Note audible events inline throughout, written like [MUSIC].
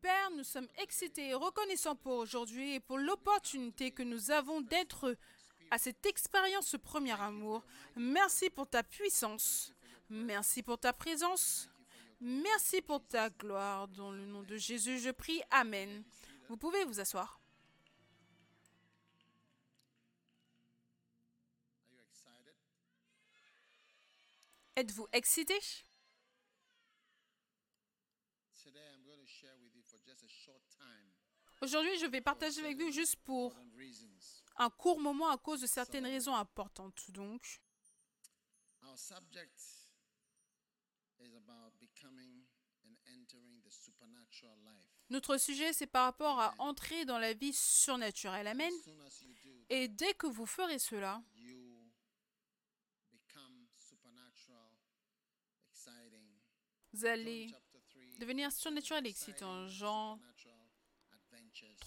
Père, nous sommes excités et reconnaissants pour aujourd'hui et pour l'opportunité que nous avons d'être à cette expérience, ce premier amour. Merci pour ta puissance. Merci pour ta présence. Merci pour ta gloire. Dans le nom de Jésus, je prie. Amen. Vous pouvez vous asseoir. Êtes-vous excité? Aujourd'hui, je vais partager avec vous juste pour un court moment à cause de certaines raisons importantes. Donc, notre sujet, c'est par rapport à entrer dans la vie surnaturelle. Amen. Et dès que vous ferez cela, vous allez devenir surnaturel excitant. Jean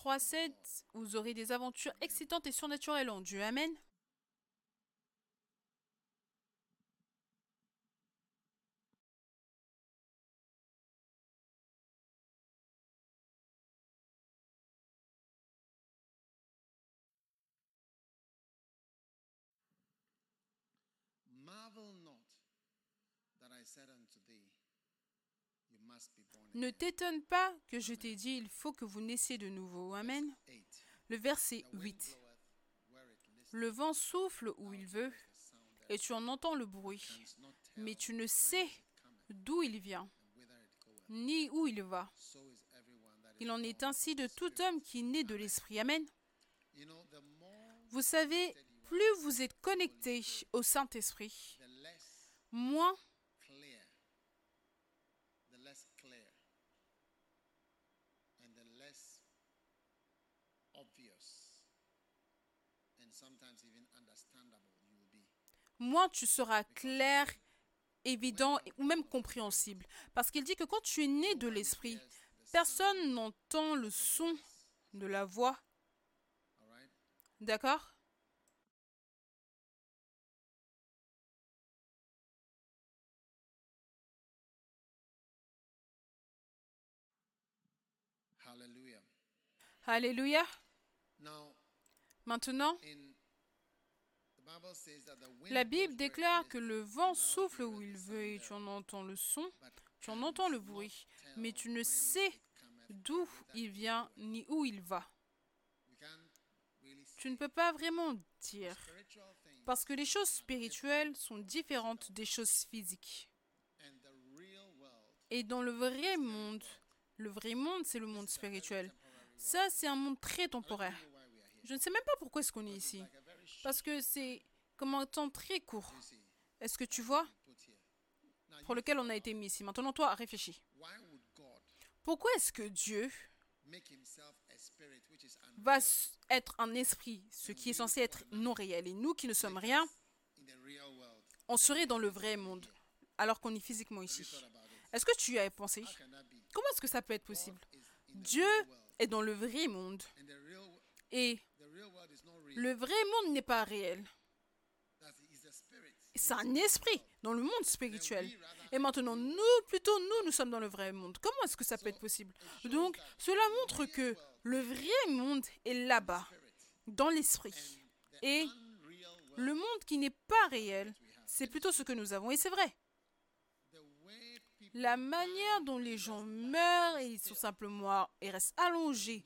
3.7, vous aurez des aventures excitantes et surnaturelles en Dieu. Amen. Ne t'étonne pas que je t'ai dit, il faut que vous naissiez de nouveau. Amen. Le verset 8. Le vent souffle où il veut, et tu en entends le bruit, mais tu ne sais d'où il vient, ni où il va. Il en est ainsi de tout homme qui naît de l'Esprit. Amen. Vous savez, plus vous êtes connecté au Saint-Esprit, moins moins tu seras clair, évident ou même compréhensible. Parce qu'il dit que quand tu es né de l'esprit, personne n'entend le son de la voix. D'accord? Alléluia. Maintenant, la Bible déclare que le vent souffle où il veut et tu en entends le son, tu en entends le bruit, mais tu ne sais d'où il vient ni où il va. Tu ne peux pas vraiment dire, parce que les choses spirituelles sont différentes des choses physiques. Et dans le vrai monde, le vrai monde, c'est le monde spirituel. Ça, c'est un monde très temporaire. Je ne sais même pas pourquoi est-ce qu'on est ici. Parce que c'est comme un temps très court. Est-ce que tu vois Pour lequel on a été mis ici? Maintenant, toi, réfléchis. Pourquoi est-ce que Dieu va être un esprit, ce qui est censé être non réel, et nous qui ne sommes rien, on serait dans le vrai monde, alors qu'on est physiquement ici. Est-ce que tu y as pensé? Comment est-ce que ça peut être possible? Dieu est dans le vrai monde, et le vrai monde n'est pas réel. C'est un esprit dans le monde spirituel. Et maintenant, nous, plutôt nous, nous sommes dans le vrai monde. Comment est-ce que ça peut être possible? Donc, cela montre que le vrai monde est là-bas, dans l'esprit. Et le monde qui n'est pas réel, c'est plutôt ce que nous avons. Et c'est vrai. La manière dont les gens meurent et ils sont simplement et restent allongés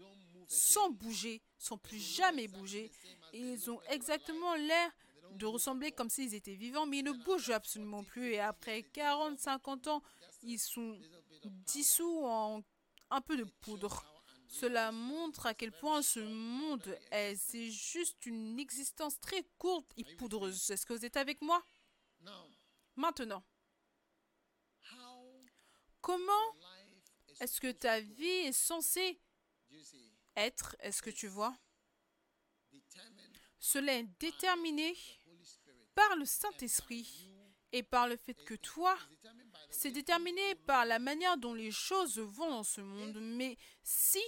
sans bouger, sans plus jamais bouger. Ils ont exactement l'air de ressembler comme s'ils étaient vivants, mais ils ne bougent absolument plus. Et après 40, 50 ans, ils sont dissous en un peu de poudre. Cela montre à quel point ce monde est. C'est juste une existence très courte et poudreuse. Est-ce que vous êtes avec moi? Maintenant, comment est-ce que ta vie est censée être, est-ce que tu vois? Cela est déterminé par le Saint-Esprit et par le fait que toi, c'est déterminé par la manière dont les choses vont dans ce monde. Mais si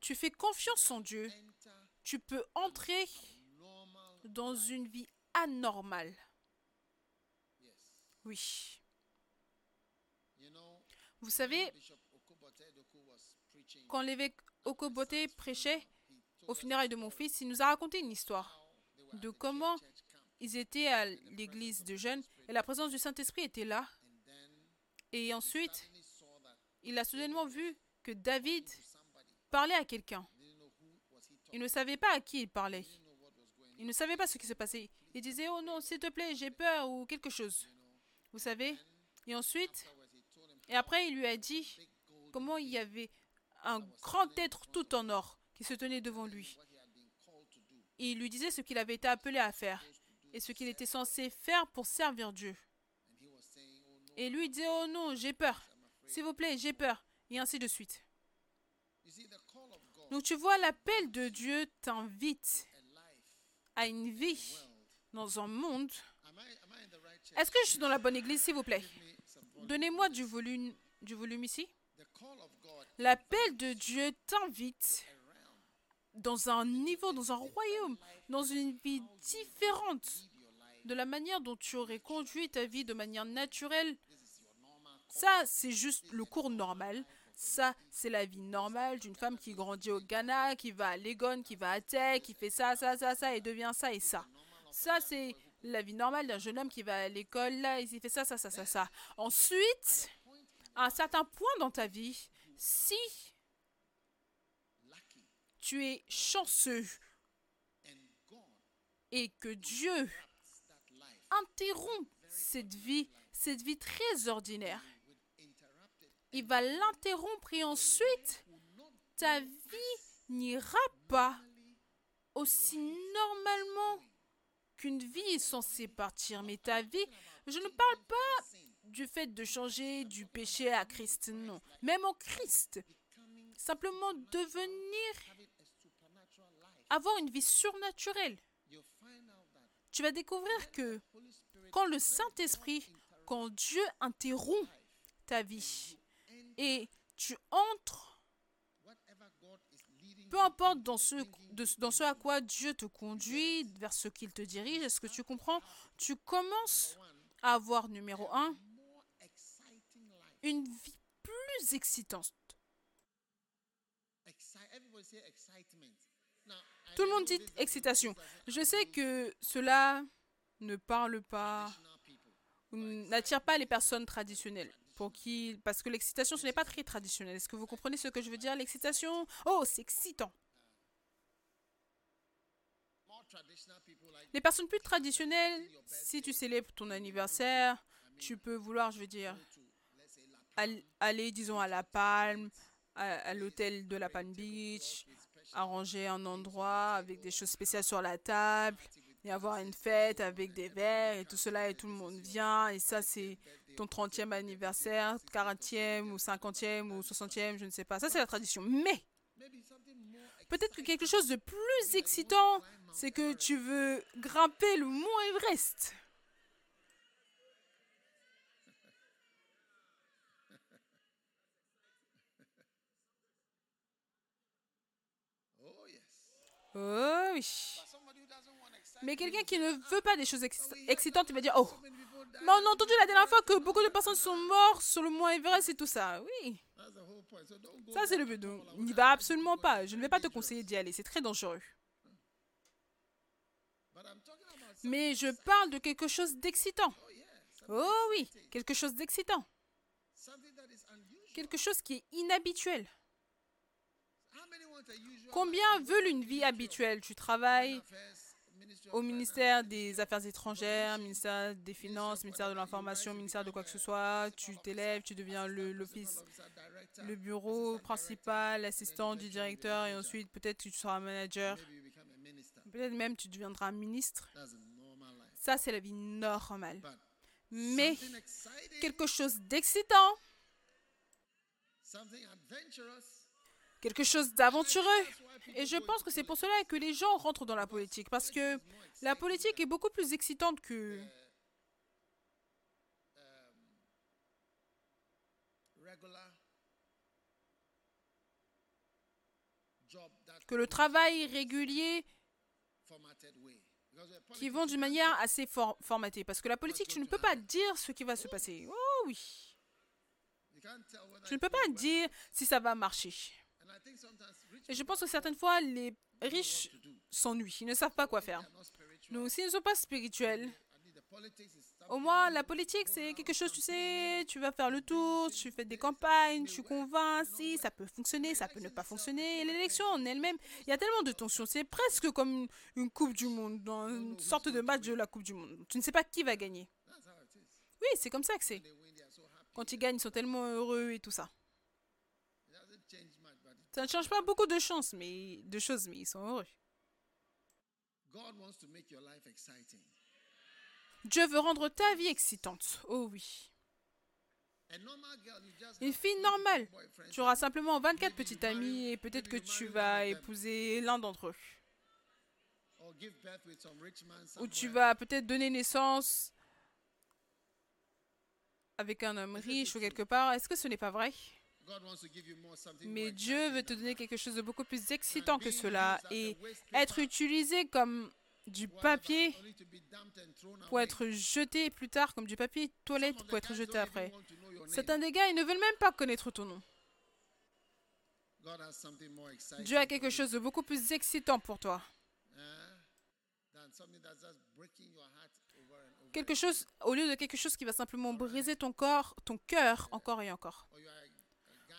tu fais confiance en Dieu, tu peux entrer dans une vie anormale. Oui. Vous savez, quand l'évêque Okobote prêchait au funérailles de mon fils, il nous a raconté une histoire de comment ils étaient à l'église de jeunes et la présence du Saint-Esprit était là. Et ensuite, il a soudainement vu que David parlait à quelqu'un. Il ne savait pas à qui il parlait. Il ne savait pas ce qui se passait. Il disait, oh non, s'il te plaît, j'ai peur ou quelque chose. Vous savez? Et ensuite, et après, il lui a dit comment il y avait un grand être tout en or qui se tenait devant lui. il lui disait ce qu'il avait été appelé à faire et ce qu'il était censé faire pour servir Dieu. Et lui disait, oh non, j'ai peur. S'il vous plaît, j'ai peur. Et ainsi de suite. Donc tu vois, l'appel de Dieu t'invite à une vie dans un monde. Est-ce que je suis dans la bonne église, s'il vous plaît? Donnez-moi du volume, du volume ici. L'appel de Dieu t'invite dans un niveau, dans un royaume, dans une vie différente de la manière dont tu aurais conduit ta vie de manière naturelle. Ça, c'est juste le cours normal. Ça, c'est la vie normale d'une femme qui grandit au Ghana, qui va à Legon, qui va à Tech, qui fait ça, ça, ça, ça, et devient ça et ça. Ça, c'est la vie normale d'un jeune homme qui va à l'école, là, il fait ça, ça, ça, ça, ça. Ensuite, à un certain point dans ta vie, si tu es chanceux et que Dieu interrompt cette vie, cette vie très ordinaire, il va l'interrompre et ensuite ta vie n'ira pas aussi normalement qu'une vie est censée partir. Mais ta vie, je ne parle pas du fait de changer du péché à Christ, non. Même en Christ, simplement devenir, avoir une vie surnaturelle. Tu vas découvrir que quand le Saint-Esprit, quand Dieu interrompt ta vie, et tu entres, peu importe dans ce, dans ce à quoi Dieu te conduit, vers ce qu'il te dirige, est-ce que tu comprends? Tu commences à avoir, numéro un, une vie plus excitante. Tout le monde dit excitation. Je sais que cela ne parle pas, n'attire pas les personnes traditionnelles qui, parce que l'excitation, ce n'est pas très traditionnel. Est-ce que vous comprenez ce que je veux dire? L'excitation, oh, c'est excitant. Les personnes plus traditionnelles, si tu célèbres ton anniversaire, tu peux vouloir, je veux dire, aller, disons, à La Palme, à l'hôtel de la Palm Beach, arranger un endroit avec des choses spéciales sur la table et avoir une fête avec des verres et tout cela et tout le monde vient et ça c'est ton 30e anniversaire, 40e ou 50e ou 60e, je ne sais pas. Ça, c'est la tradition. Mais peut-être que quelque chose de plus excitant, c'est que tu veux grimper le mont Everest. Oh oui. Mais quelqu'un qui ne veut pas des choses excitantes, il va dire, oh, mais on a entendu la dernière fois que beaucoup de personnes sont mortes sur le mont Everest et tout ça. Oui. Ça, c'est le but. n'y va absolument pas. Je ne vais pas te conseiller d'y aller. C'est très dangereux. Mais je parle de quelque chose d'excitant. Oh oui, quelque chose d'excitant. Quelque chose qui est inhabituel. Combien veulent une vie habituelle? Tu travailles au ministère des Affaires étrangères, ministère des Finances, ministère de l'Information, ministère de quoi que ce soit, tu t'élèves, tu deviens l'office, le, bureau principal, l'assistant du directeur et ensuite peut-être tu seras manager. Peut-être même tu deviendras ministre. Ça, c'est la vie normale. Mais quelque chose d'excitant, quelque chose d'aventureux, et je pense que c'est pour cela que les gens rentrent dans la politique, parce que la politique est beaucoup plus excitante que... le travail régulier qui vont d'une manière assez formatée. Parce que la politique, tu ne peux pas dire ce qui va se passer. Oh oui. Tu ne peux pas dire si ça va marcher. Et je pense que certaines fois, les riches s'ennuient. Ils ne savent pas quoi faire. Donc, s'ils ne sont pas spirituels, au moins, la politique, c'est quelque chose, tu sais, tu vas faire le tour, tu fais des campagnes, tu convaincs, si ça peut fonctionner, ça peut ne pas fonctionner. L'élection en elle-même, il y a tellement de tensions. C'est presque comme une Coupe du Monde, une sorte de match de la Coupe du Monde. Tu ne sais pas qui va gagner. Oui, c'est comme ça que c'est. Quand ils gagnent, ils sont tellement heureux et tout ça. Ça ne change pas beaucoup de chances, mais de choses, mais ils sont heureux. Dieu veut rendre ta vie excitante. Oh oui. Une fille normale, tu auras simplement 24 petits amis et peut-être que tu vas épouser l'un d'entre eux. Ou tu vas peut-être donner naissance avec un homme riche ou quelque part. Est-ce que ce n'est pas vrai? Mais Dieu veut te donner quelque chose de beaucoup plus excitant que cela et être utilisé comme du papier pour être jeté plus tard, comme du papier toilette pour être jeté après. Certains des gars, ils ne veulent même pas connaître ton nom. Dieu a quelque chose de beaucoup plus excitant pour toi. Quelque chose, au lieu de quelque chose qui va simplement briser ton corps, ton cœur encore et encore.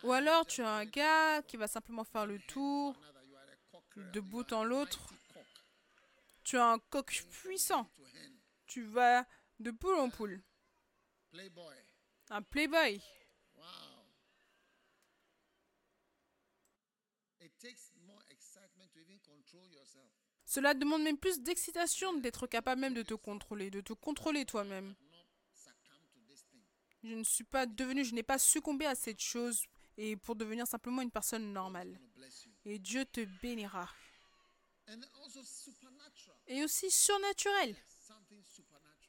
Ou alors tu as un gars qui va simplement faire le tour de bout en l'autre tu as un coq puissant. Tu vas de poule en poule. Un playboy. Cela demande même plus d'excitation d'être capable même de te contrôler, de te contrôler toi-même. Je ne suis pas devenu, je n'ai pas succombé à cette chose et pour devenir simplement une personne normale. Et Dieu te bénira et aussi surnaturel.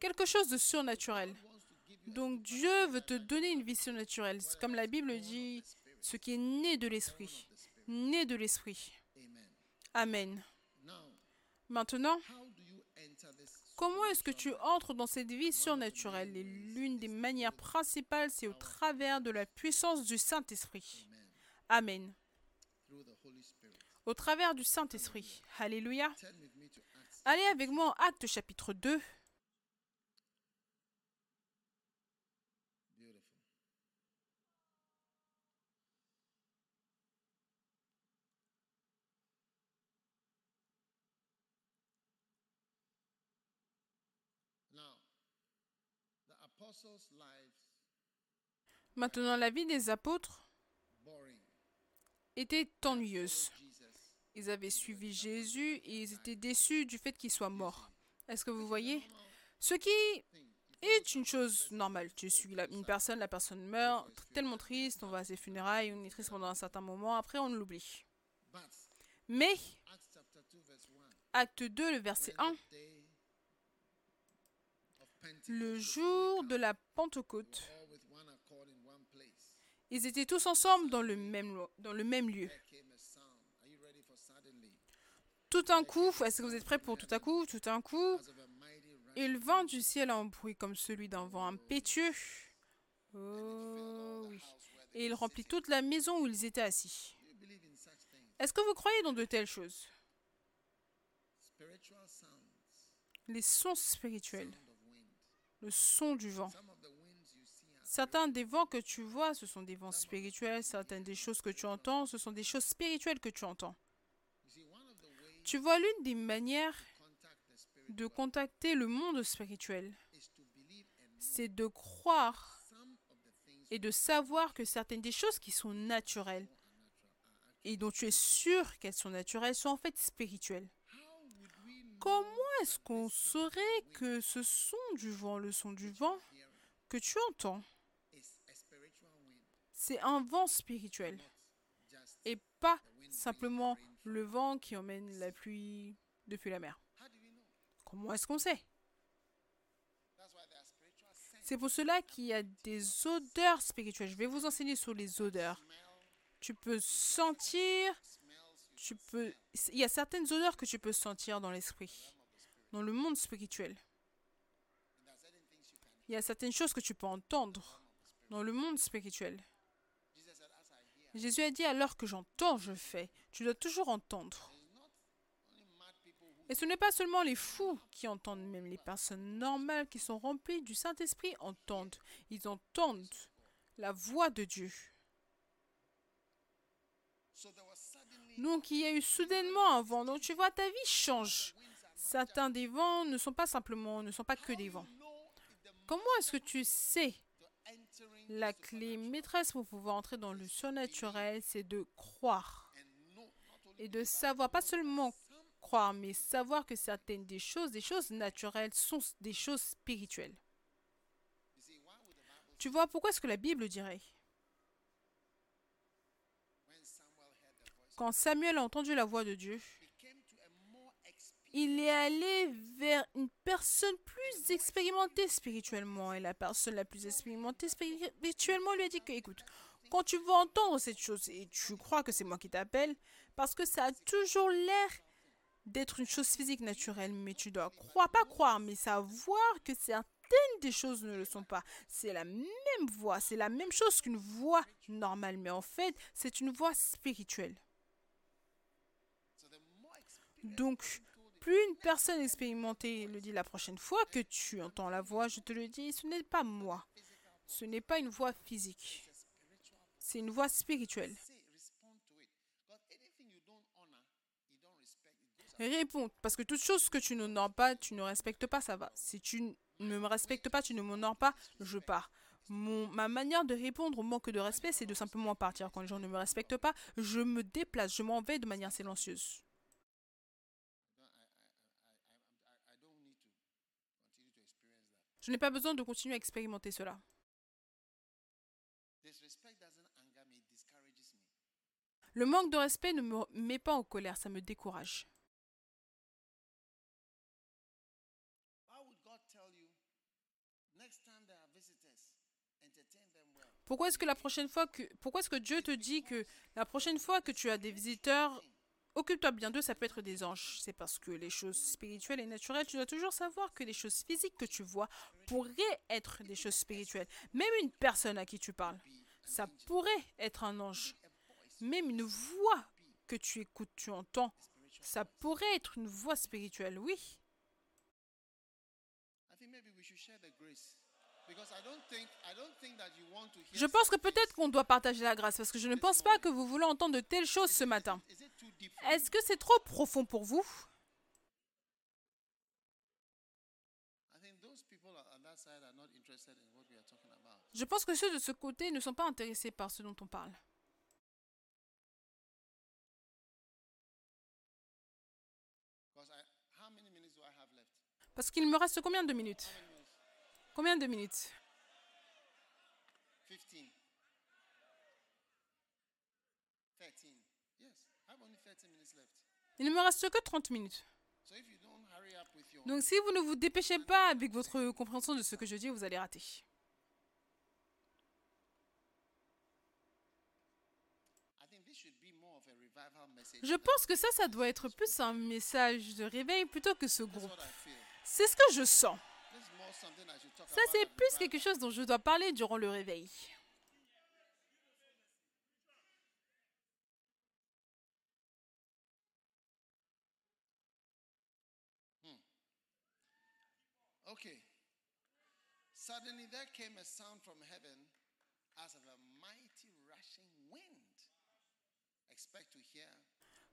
Quelque chose de surnaturel. Donc Dieu veut te donner une vie surnaturelle. Comme la Bible dit, ce qui est né de l'Esprit. Né de l'Esprit. Amen. Maintenant, comment est-ce que tu entres dans cette vie surnaturelle Et l'une des manières principales, c'est au travers de la puissance du Saint-Esprit. Amen. Au travers du Saint-Esprit. Alléluia. Allez avec moi en Acte chapitre 2. Maintenant, la vie des apôtres était ennuyeuse. Ils avaient suivi Jésus et ils étaient déçus du fait qu'il soit mort. Est-ce que vous voyez? Ce qui est une chose normale. Tu suis une personne, la personne meurt, tellement triste, on va à ses funérailles, on est triste pendant un certain moment, après on l'oublie. Mais, acte 2, le verset 1, le jour de la Pentecôte, ils étaient tous ensemble dans le même, lieu. Tout un coup, est-ce que vous êtes prêts pour tout à coup Tout un coup, il vint du ciel un bruit comme celui d'un vent impétueux. Oh. Et il remplit toute la maison où ils étaient assis. Est-ce que vous croyez dans de telles choses? Les sons spirituels, le son du vent. Certains des vents que tu vois, ce sont des vents spirituels. Certaines des choses que tu entends, ce sont des choses spirituelles que tu entends. Tu vois, l'une des manières de contacter le monde spirituel, c'est de croire et de savoir que certaines des choses qui sont naturelles et dont tu es sûr qu'elles sont naturelles sont en fait spirituelles. Comment est-ce qu'on saurait que ce son du vent, le son du vent que tu entends, c'est un vent spirituel et pas simplement le vent qui emmène la pluie depuis la mer? Comment est-ce qu'on sait? C'est pour cela qu'il y a des odeurs spirituelles. Je vais vous enseigner sur les odeurs. Tu peux sentir, il y a certaines odeurs que tu peux sentir dans l'esprit, dans le monde spirituel. Il y a certaines choses que tu peux entendre dans le monde spirituel. Jésus a dit alors que j'entends, je fais. Tu dois toujours entendre. Et ce n'est pas seulement les fous qui entendent, même les personnes normales qui sont remplies du Saint-Esprit entendent. Ils entendent la voix de Dieu. Donc il y a eu soudainement un vent. Donc tu vois, ta vie change. Certains des vents ne sont pas simplement, ne sont pas que des vents. Comment est-ce que tu sais la clé maîtresse pour pouvoir entrer dans le surnaturel, c'est de croire et de savoir, pas seulement croire, mais savoir que certaines des choses, des choses naturelles, sont des choses spirituelles. Tu vois, pourquoi est-ce que la Bible dirait Quand Samuel a entendu la voix de Dieu, il est allé vers une personne plus expérimentée spirituellement. Et la personne la plus expérimentée spirituellement lui a dit que, écoute, quand tu vas entendre cette chose et tu crois que c'est moi qui t'appelle, parce que ça a toujours l'air d'être une chose physique naturelle, mais tu dois croire, pas croire, mais savoir que certaines des choses ne le sont pas. C'est la même voix, c'est la même chose qu'une voix normale, mais en fait, c'est une voix spirituelle. Donc, plus une personne expérimentée le dit la prochaine fois que tu entends la voix, je te le dis, ce n'est pas moi. Ce n'est pas une voix physique. C'est une voix spirituelle. Réponds, parce que toute chose que tu n'honores pas, tu ne respectes pas, ça va. Si tu ne me respectes pas, tu ne m'honores pas, je pars. Ma manière de répondre au manque de respect, c'est de simplement partir. Quand les gens ne me respectent pas, je me déplace, je m'en vais de manière silencieuse. Je n'ai pas besoin de continuer à expérimenter cela. Le manque de respect ne me met pas en colère, ça me décourage. Pourquoi est-ce que la prochaine fois que pourquoi est-ce que Dieu te dit que la prochaine fois que tu as des visiteurs, Occupe-toi bien d'eux, ça peut être des anges. C'est parce que les choses spirituelles et naturelles, tu dois toujours savoir que les choses physiques que tu vois pourraient être des choses spirituelles. Même une personne à qui tu parles, ça pourrait être un ange. Même une voix que tu écoutes, tu entends, ça pourrait être une voix spirituelle, oui. Je pense que peut-être qu'on doit partager la grâce parce que je ne pense pas que vous voulez entendre de telles choses ce matin. Est-ce que c'est trop profond pour vous? Je pense que ceux de ce côté ne sont pas intéressés par ce dont on parle. Parce qu'il me reste combien de minutes? Combien de minutes? Il ne me reste que 30 minutes. Donc si vous ne vous dépêchez pas avec votre compréhension de ce que je dis, vous allez rater. Je pense que ça, ça doit être plus un message de réveil plutôt que ce groupe. C'est ce que je sens. Ça, c'est plus quelque chose dont je dois parler durant le réveil. Suddenly there came a sound from heaven as of a mighty rushing wind. Expect to hear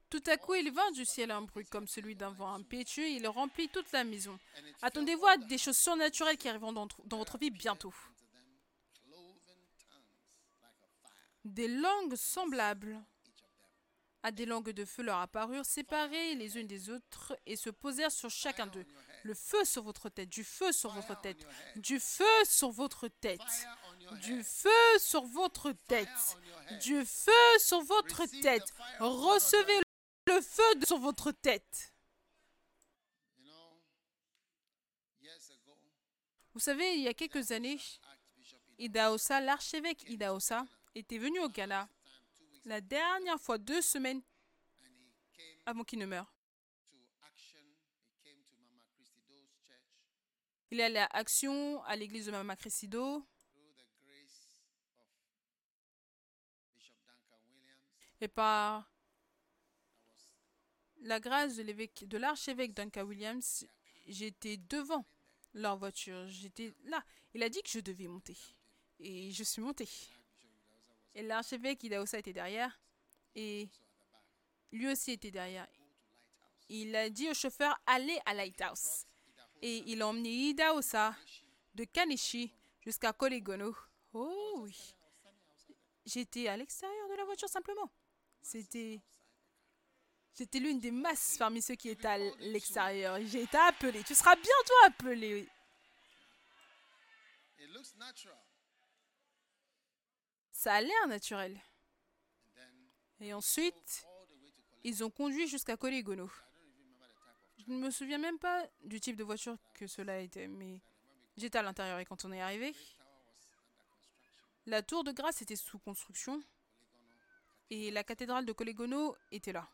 tout à coup, il vint du ciel un bruit comme celui d'un vent impétueux et il remplit toute la maison. Attendez-vous à des choses surnaturelles qui arriveront dans, dans votre vie bientôt. Des langues semblables à des langues de feu leur apparurent, séparées les unes des autres, et se posèrent sur chacun d'eux. Le feu sur votre tête, du feu sur votre tête, du feu sur votre tête, du feu sur votre tête, du feu sur votre tête. Recevez le feu sur votre tête. Vous savez, il y a quelques années, Idaosa, l'archevêque Idaosa, était venu au Ghana la dernière fois, deux semaines avant qu'il ne meure. Il est allé à Action, à l'église de Mama Cressido. Et par la grâce de de l'archevêque Duncan Williams, j'étais devant leur voiture. J'étais là. Il a dit que je devais monter. Et je suis montée. Et l'archevêque Idaosa était derrière. Et lui aussi était derrière. Il a dit au chauffeur, allez à Lighthouse. Et il a emmené Idaosa de Kanishi jusqu'à Kolegono. Oh oui. J'étais à l'extérieur de la voiture simplement. C'était J'étais l'une des masses parmi ceux qui étaient à l'extérieur. J'ai été appelé. Tu seras bientôt appelé. Ça a l'air naturel. Et ensuite, ils ont conduit jusqu'à Kolegono. Je ne me souviens même pas du type de voiture que cela était, mais j'étais à l'intérieur et quand on est arrivé, la tour de grâce était sous construction et la cathédrale de Kolegono était là.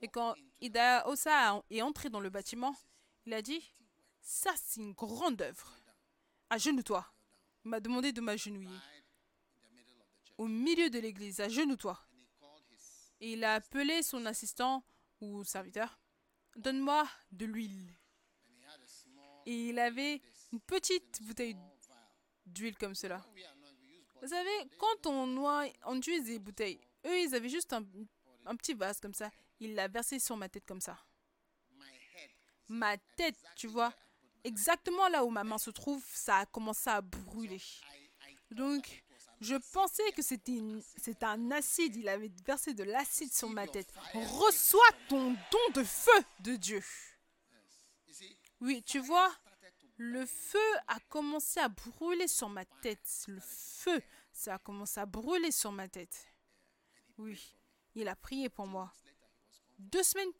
Et quand Ida Osa est entré dans le bâtiment, il a dit Ça, c'est une grande œuvre. Agenouille-toi. Il m'a demandé de m'agenouiller. Au milieu de l'église, agenouille-toi. Et il a appelé son assistant ou serviteur Donne-moi de l'huile. Et il avait une petite bouteille d'huile comme cela. Vous savez, quand on, noie, on utilise des bouteilles, eux, ils avaient juste un, un petit vase comme ça. Il l'a versé sur ma tête comme ça. Ma tête, tu vois, exactement là où ma main se trouve, ça a commencé à brûler. Donc, je pensais que c'était un acide. Il avait versé de l'acide sur ma tête. Reçois ton don de feu de Dieu. Oui, tu vois, le feu a commencé à brûler sur ma tête. Le feu, ça a commencé à brûler sur ma tête. Oui, il a prié pour moi. Deux semaines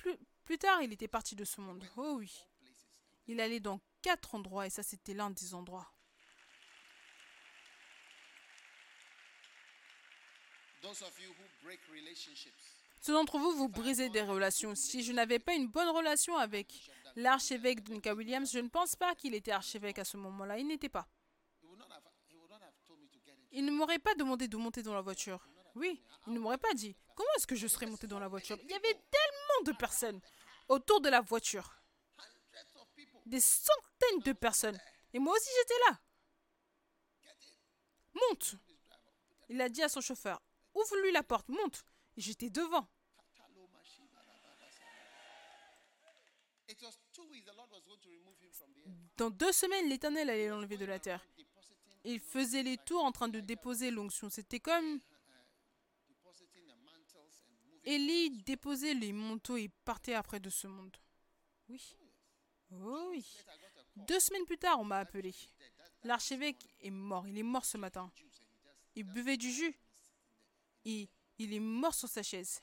plus, tard, il était parti de ce monde. Oh oui. Il allait dans quatre endroits et ça, c'était l'un des endroits. Ceux d'entre vous, vous brisez des relations. Si je n'avais pas une bonne relation avec l'archevêque Duncan Williams, je ne pense pas qu'il était archevêque à ce moment-là. Il n'était pas. Il ne m'aurait pas demandé de monter dans la voiture. Oui, il ne m'aurait pas dit. Comment est-ce que je serais monté dans la voiture? Il y avait tellement de personnes autour de la voiture. Des centaines de personnes. Et moi aussi j'étais là. Monte. Il a dit à son chauffeur, ouvre-lui la porte, monte. J'étais devant. Dans deux semaines, l'Éternel allait l'enlever de la terre. Il faisait les tours en train de déposer l'onction. C'était comme Élie déposait les manteaux et partait après de ce monde. Oui. Oh oui. Deux semaines plus tard, on m'a appelé. L'archevêque est mort. Il est mort ce matin. Il buvait du jus. Et il est mort sur sa chaise.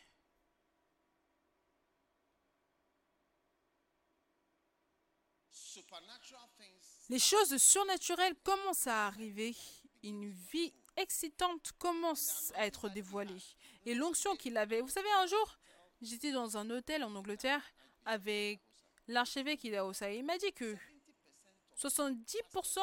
Les choses surnaturelles commencent à arriver. Une vie excitante commence à être dévoilée. Et l'onction qu'il avait. Vous savez, un jour, j'étais dans un hôtel en Angleterre avec l'archevêque Idaosa. Il m'a dit que 70%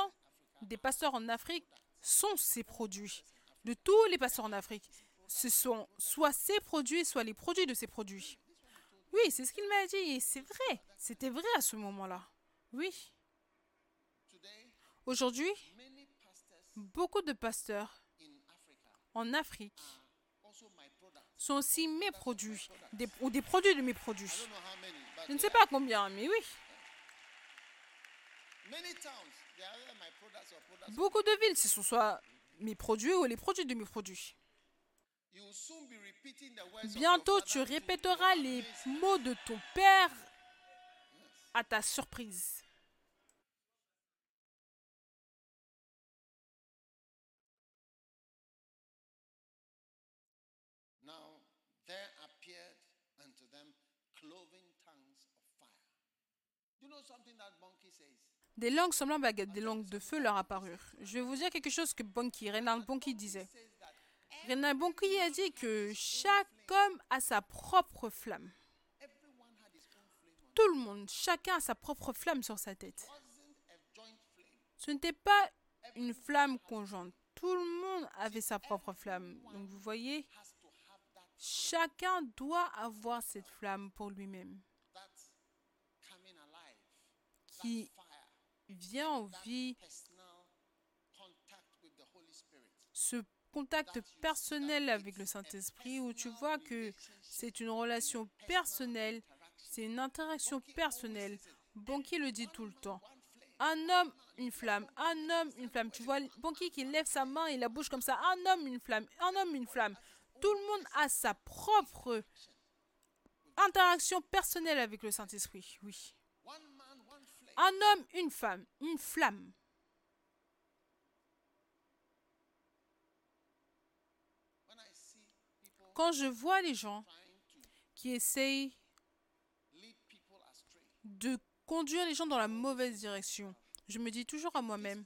des pasteurs en Afrique sont ses produits. De tous les pasteurs en Afrique, ce sont soit ses produits, soit les produits de ses produits. Oui, c'est ce qu'il m'a dit et c'est vrai. C'était vrai à ce moment-là. Oui. Aujourd'hui, beaucoup de pasteurs en Afrique sont aussi mes produits ou des produits de mes produits. Je ne sais pas combien, mais oui. Beaucoup de villes, ce sont soit mes produits ou les produits de mes produits. Bientôt, tu répéteras les mots de ton père à ta surprise. Des langues semblables à des langues de feu leur apparurent. Je vais vous dire quelque chose que Bonki, Renald Bonki disait. Renald Bonki a dit que chaque homme a sa propre flamme. Tout le monde, chacun a sa propre flamme sur sa tête. Ce n'était pas une flamme conjointe. Tout le monde avait sa propre flamme. Donc vous voyez, Chacun doit avoir cette flamme pour lui-même qui vient en vie ce contact personnel avec le Saint-Esprit où tu vois que c'est une relation personnelle, c'est une interaction personnelle. Banquier le dit tout le temps. Un homme, une flamme. Un homme, une flamme. Tu vois Banquier qui lève sa main et la bouche comme ça. Un homme, une flamme. Un homme, une flamme. Tout le monde a sa propre interaction personnelle avec le Saint-Esprit. Oui. Un homme, une femme, une flamme. Quand je vois les gens qui essayent de conduire les gens dans la mauvaise direction, je me dis toujours à moi-même,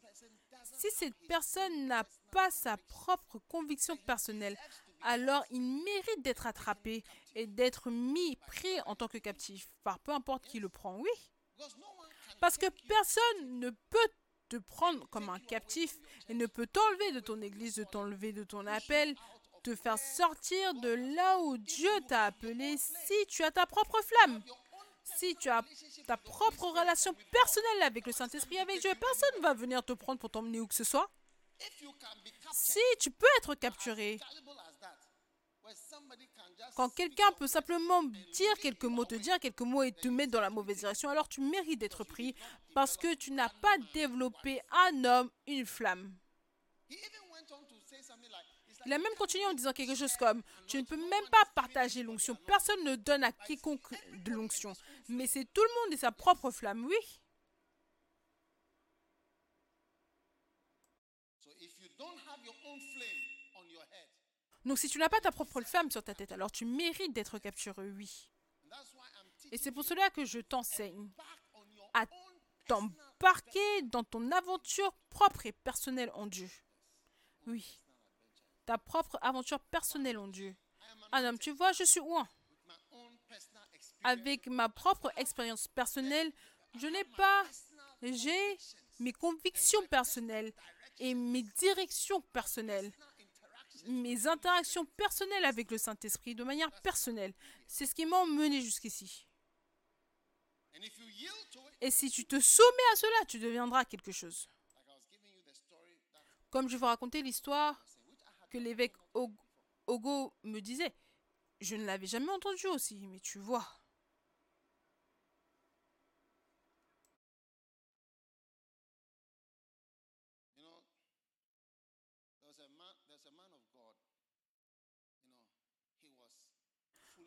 si cette personne n'a pas sa propre conviction personnelle, alors il mérite d'être attrapé et d'être mis, pris en tant que captif, par peu importe qui le prend, oui. Parce que personne ne peut te prendre comme un captif et ne peut t'enlever de ton église, de t'enlever de ton appel, te faire sortir de là où Dieu t'a appelé si tu as ta propre flamme. Si tu as ta propre relation personnelle avec le Saint-Esprit, avec Dieu, personne ne va venir te prendre pour t'emmener où que ce soit. Si tu peux être capturé, quand quelqu'un peut simplement dire quelques mots, te dire quelques mots et te mettre dans la mauvaise direction, alors tu mérites d'être pris parce que tu n'as pas développé un homme, une flamme. Il a même continué en disant quelque chose comme Tu ne peux même pas partager l'onction. Personne ne donne à quiconque de l'onction. Mais c'est tout le monde et sa propre flamme, oui. Donc si tu n'as pas ta propre flamme sur ta tête, alors tu mérites d'être capturé, oui. Et c'est pour cela que je t'enseigne à t'embarquer dans ton aventure propre et personnelle en Dieu. Oui. Ta propre aventure personnelle en Dieu. Adam, tu vois, je suis où Avec ma propre expérience personnelle, je n'ai pas... J'ai mes convictions personnelles et mes directions personnelles mes interactions personnelles avec le Saint-Esprit de manière personnelle. C'est ce qui m'a emmené jusqu'ici. Et si tu te soumets à cela, tu deviendras quelque chose. Comme je vous racontais l'histoire que l'évêque Ogo me disait, je ne l'avais jamais entendu aussi, mais tu vois.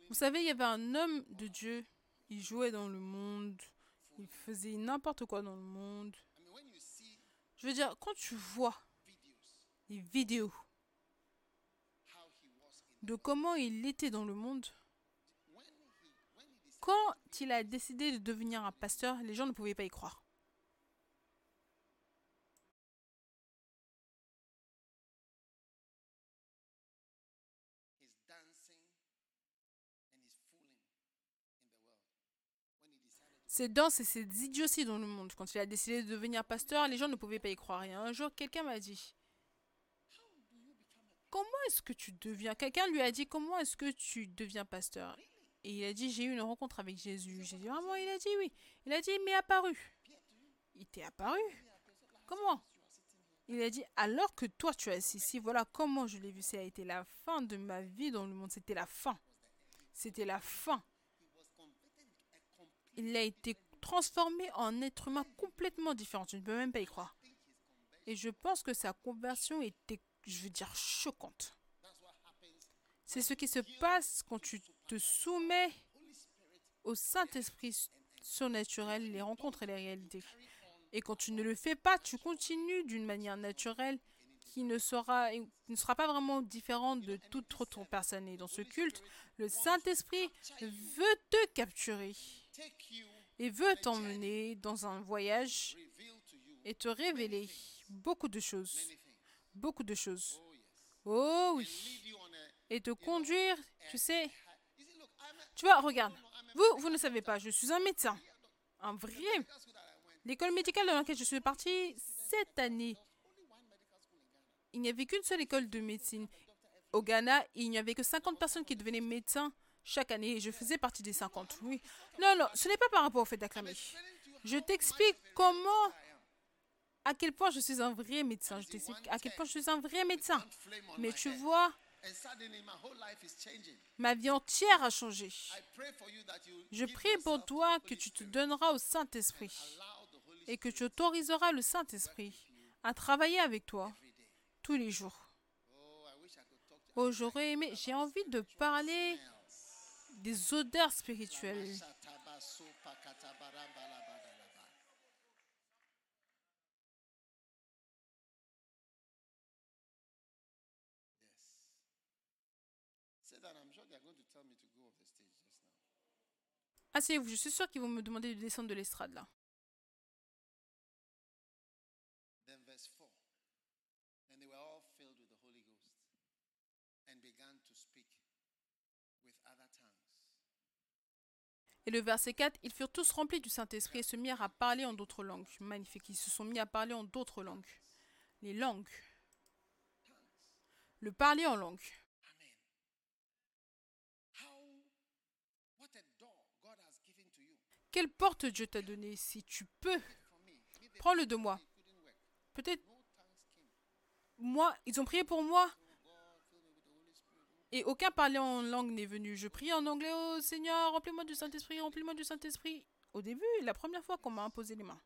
Vous savez, il y avait un homme de Dieu, il jouait dans le monde, il faisait n'importe quoi dans le monde. Je veux dire, quand tu vois les vidéos de comment il était dans le monde, quand il a décidé de devenir un pasteur, les gens ne pouvaient pas y croire. Ses danses et ses idioties dans le monde. Quand il a décidé de devenir pasteur, les gens ne pouvaient pas y croire. Et un jour, quelqu'un m'a dit Comment est-ce que tu deviens Quelqu'un lui a dit Comment est-ce que tu deviens pasteur? Et il a dit J'ai eu une rencontre avec Jésus. J'ai dit Vraiment Il a dit oui. Il a dit Mais apparu. Il t'est apparu? Comment? Il a dit, alors que toi tu es assis ici, voilà comment je l'ai vu. Ça a été la fin de ma vie dans le monde. C'était la fin. C'était la fin il a été transformé en être humain complètement différent. Tu ne peux même pas y croire. Et je pense que sa conversion était, je veux dire, choquante. C'est ce qui se passe quand tu te soumets au Saint-Esprit surnaturel, les rencontres et les réalités. Et quand tu ne le fais pas, tu continues d'une manière naturelle qui ne sera, pas vraiment différente de toute autre personne. Et dans ce culte, le Saint-Esprit veut te capturer et veut t'emmener dans un voyage et te révéler beaucoup de choses. Beaucoup de choses. Oh oui. Et te conduire, tu sais. Tu vois, regarde. Vous, vous ne savez pas, je suis un médecin. Un vrai. L'école médicale dans laquelle je suis partie cette année, il n'y avait qu'une seule école de médecine. au Ghana, il n'y avait que 50 personnes qui devenaient médecins chaque année et je faisais partie des 50. Oui. Non, non, ce n'est pas par rapport au fait d'acclamer. Je t'explique comment, à quel point je suis un vrai médecin. Je t'explique à quel point je suis un vrai médecin. Mais tu vois, ma vie entière a changé. Je prie pour toi que tu te donneras au Saint-Esprit et que tu autoriseras le Saint-Esprit à travailler avec toi tous les jours. Oh, j'aurais aimé, j'ai envie de parler des odeurs spirituelles. Asseyez-vous, je suis sûr qu'ils vont me demander de descendre de l'estrade là. Et le verset 4, ils furent tous remplis du Saint-Esprit et se mirent à parler en d'autres langues. Magnifique, ils se sont mis à parler en d'autres langues. Les langues. Le parler en langue. Quelle porte Dieu t'a donnée si tu peux? Prends-le de moi. Peut-être moi, ils ont prié pour moi. Et aucun parler en langue n'est venu. Je prie en anglais, oh Seigneur, remplis-moi du Saint-Esprit, remplis-moi du Saint-Esprit. Au début, la première fois qu'on m'a imposé les mains.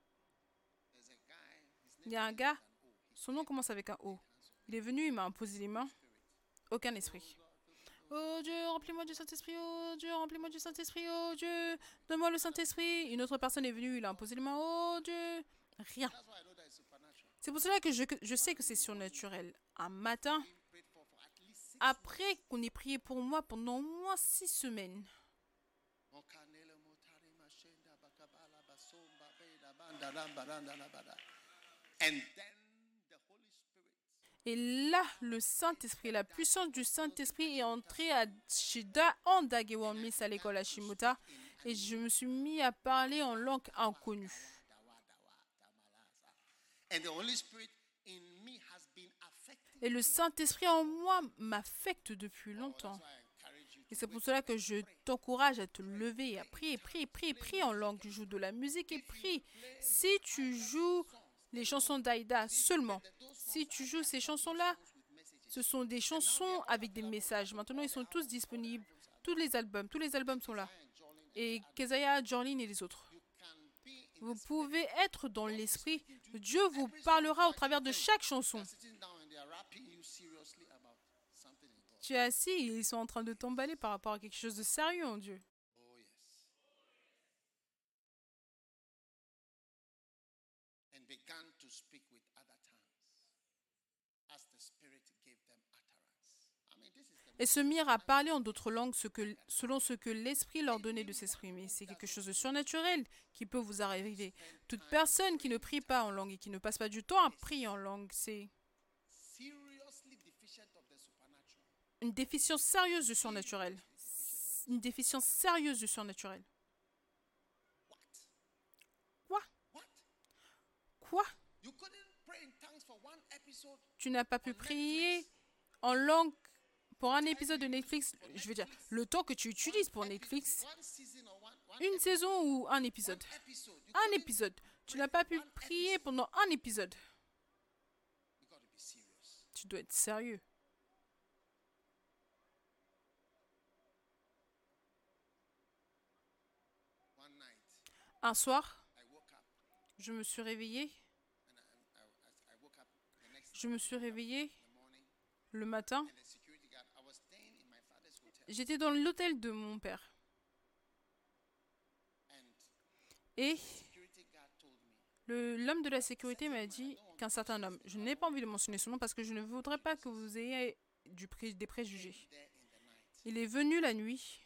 Il y a un gars, son nom commence avec un O. Il est venu, il m'a imposé les mains. Aucun esprit. Oh Dieu, remplis-moi du Saint-Esprit, oh Dieu, remplis-moi du Saint-Esprit, oh Dieu, donne-moi le Saint-Esprit. Une autre personne est venue, il a imposé les mains, oh Dieu. Rien. C'est pour cela que je, je sais que c'est surnaturel. Un matin, après qu'on ait prié pour moi pendant au moins six semaines, et là, le Saint-Esprit, la puissance du Saint-Esprit est entrée à Shida en Dagewan Miss à l'école à Shimota. Et je me suis mis à parler en langue inconnue. Et le Saint-Esprit en moi m'affecte depuis longtemps. Et c'est pour cela que je t'encourage à te lever, à prier, prier, prier, prier en langue. Tu joues de la musique et prie. Si tu joues les chansons d'Aïda seulement, si tu joues ces chansons-là, ce sont des chansons avec des messages. Maintenant, ils sont tous disponibles. Tous les albums, tous les albums sont là. Et Kezaya, Jorlin et les autres. Vous pouvez être dans l'esprit. Dieu vous parlera au travers de chaque chanson. Tu es assis ils sont en train de t'emballer par rapport à quelque chose de sérieux en Dieu. Et se mirent à parler en d'autres langues selon ce que l'Esprit leur donnait de s'exprimer. C'est quelque chose de surnaturel qui peut vous arriver. Toute personne qui ne prie pas en langue et qui ne passe pas du temps à prier en langue, c'est une déficience sérieuse du surnaturel. Une déficience sérieuse du surnaturel. Quoi? Quoi? Tu n'as pas pu prier en langue pour un épisode de Netflix, je veux dire, le temps que tu utilises pour Netflix, une saison ou un épisode. Un épisode. Tu n'as pas pu prier pendant un épisode. Tu dois être sérieux. Un soir, je me suis réveillé. Je me suis réveillé le matin J'étais dans l'hôtel de mon père. Et l'homme de la sécurité m'a dit qu'un certain homme, je n'ai pas envie de mentionner son nom parce que je ne voudrais pas que vous ayez des préjugés. Il est venu la nuit.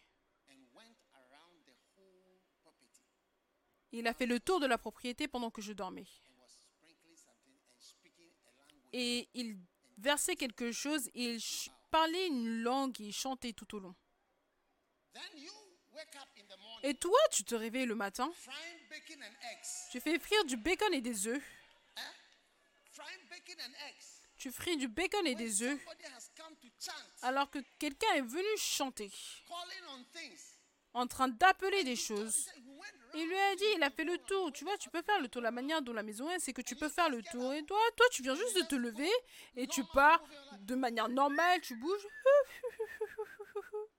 Il a fait le tour de la propriété pendant que je dormais. Et il versait quelque chose et il parlait une langue et chantait tout au long. Et toi, tu te réveilles le matin, tu fais frire du bacon et des œufs. Tu fris du bacon et des œufs. alors que quelqu'un est venu chanter, en train d'appeler des choses. Il lui a dit, il a fait le tour. Tu vois, tu peux faire le tour. La manière dont la maison est, c'est que tu peux faire le tour. Et toi, toi, tu viens juste de te lever et tu pars de manière normale, tu bouges. [LAUGHS]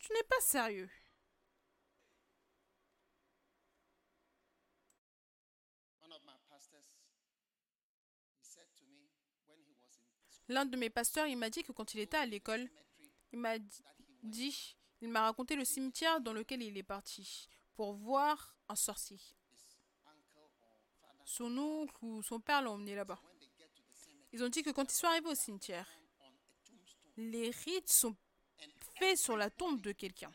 Tu n'es pas sérieux. L'un de mes pasteurs, il m'a dit que quand il était à l'école, il m'a dit, il m'a raconté le cimetière dans lequel il est parti pour voir un sorcier. Son oncle ou son père l'ont emmené là-bas. Ils ont dit que quand ils sont arrivés au cimetière, les rites sont faits sur la tombe de quelqu'un.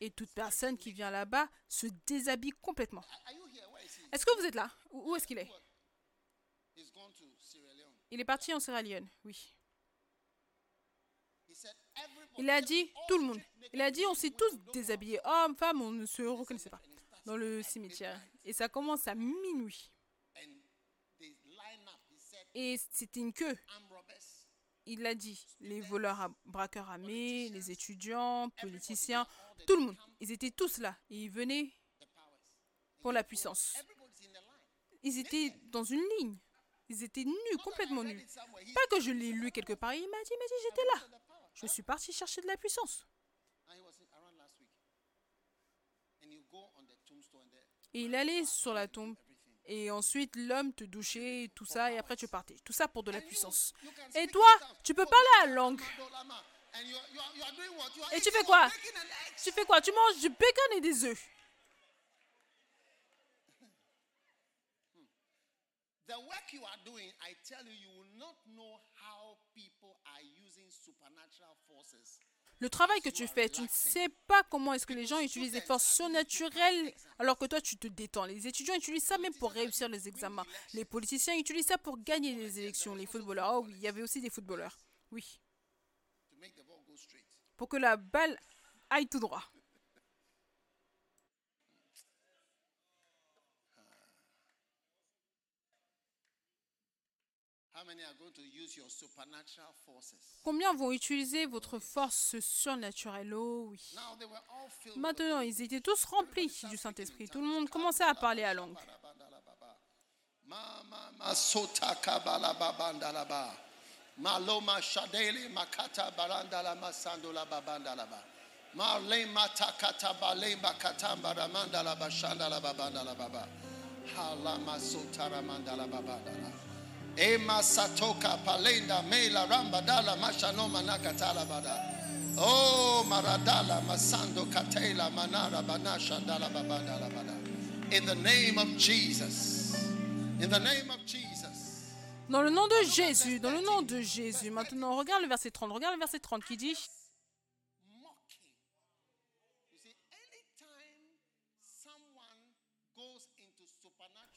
Et toute personne qui vient là-bas se déshabille complètement. Est-ce que vous êtes là? Où est-ce qu'il est? Il est parti en Sierra Leone, oui. Il a dit, tout le monde. Il a dit, on s'est tous déshabillés. Hommes, femmes, on ne se reconnaissait pas dans le cimetière. Et ça commence à minuit. Et c'était une queue. Il a dit, les voleurs braqueurs armés, les étudiants, politiciens, tout le monde. Ils étaient tous là. Et ils venaient pour la puissance. Ils étaient dans une ligne. Ils étaient nus, complètement nus. Pas que je l'ai lu quelque part. Il m'a dit, mais dit, j'étais là. Je suis parti chercher de la puissance. Et il allait sur la tombe. Et ensuite, l'homme te douchait, tout ça, et après tu partais. Tout ça pour de la puissance. Et toi, tu peux parler à langue. Et tu fais quoi? Tu fais quoi? Tu manges du bacon et des œufs. Le travail que tu fais, tu ne sais pas comment est-ce que les gens utilisent des forces surnaturelles alors que toi tu te détends. Les étudiants utilisent ça même pour réussir les examens. Les politiciens utilisent ça pour gagner les élections. Les footballeurs, oh oui, il y avait aussi des footballeurs. Oui. Pour que la balle aille tout droit. Combien vont utiliser votre force surnaturelle? Oh oui. Maintenant, ils étaient tous remplis du Saint-Esprit. Tout le monde commençait à parler à langue. Maloma shadele makata. Marle matakata bale makata baba. Halama sotara mandala. Ema satoka palenda mela ramba dala mashano manaka talabada. Oh maradala masando katela manara banasha dala babanda bada. In the name of Jesus. In the name of Jesus. Dans le nom de Jésus, dans le nom de Jésus. Maintenant, regarde le verset 30. Regarde le verset 30 qui dit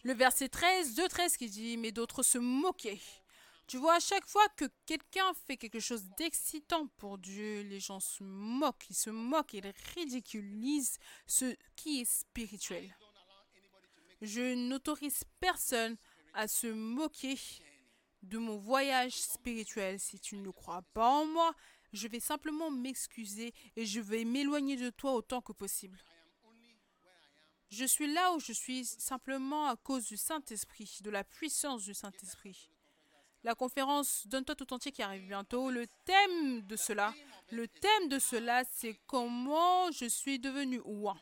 le verset 13, 2, 13 qui dit, mais d'autres se moquaient. Tu vois, à chaque fois que quelqu'un fait quelque chose d'excitant pour Dieu, les gens se moquent, ils se moquent, ils ridiculisent ce qui est spirituel. Je n'autorise personne à se moquer de mon voyage spirituel. Si tu ne crois pas en moi, je vais simplement m'excuser et je vais m'éloigner de toi autant que possible. Je suis là où je suis simplement à cause du Saint-Esprit, de la puissance du Saint-Esprit. La conférence Donne-toi tout entier qui arrive bientôt, le thème de cela, c'est comment je suis devenu ouin.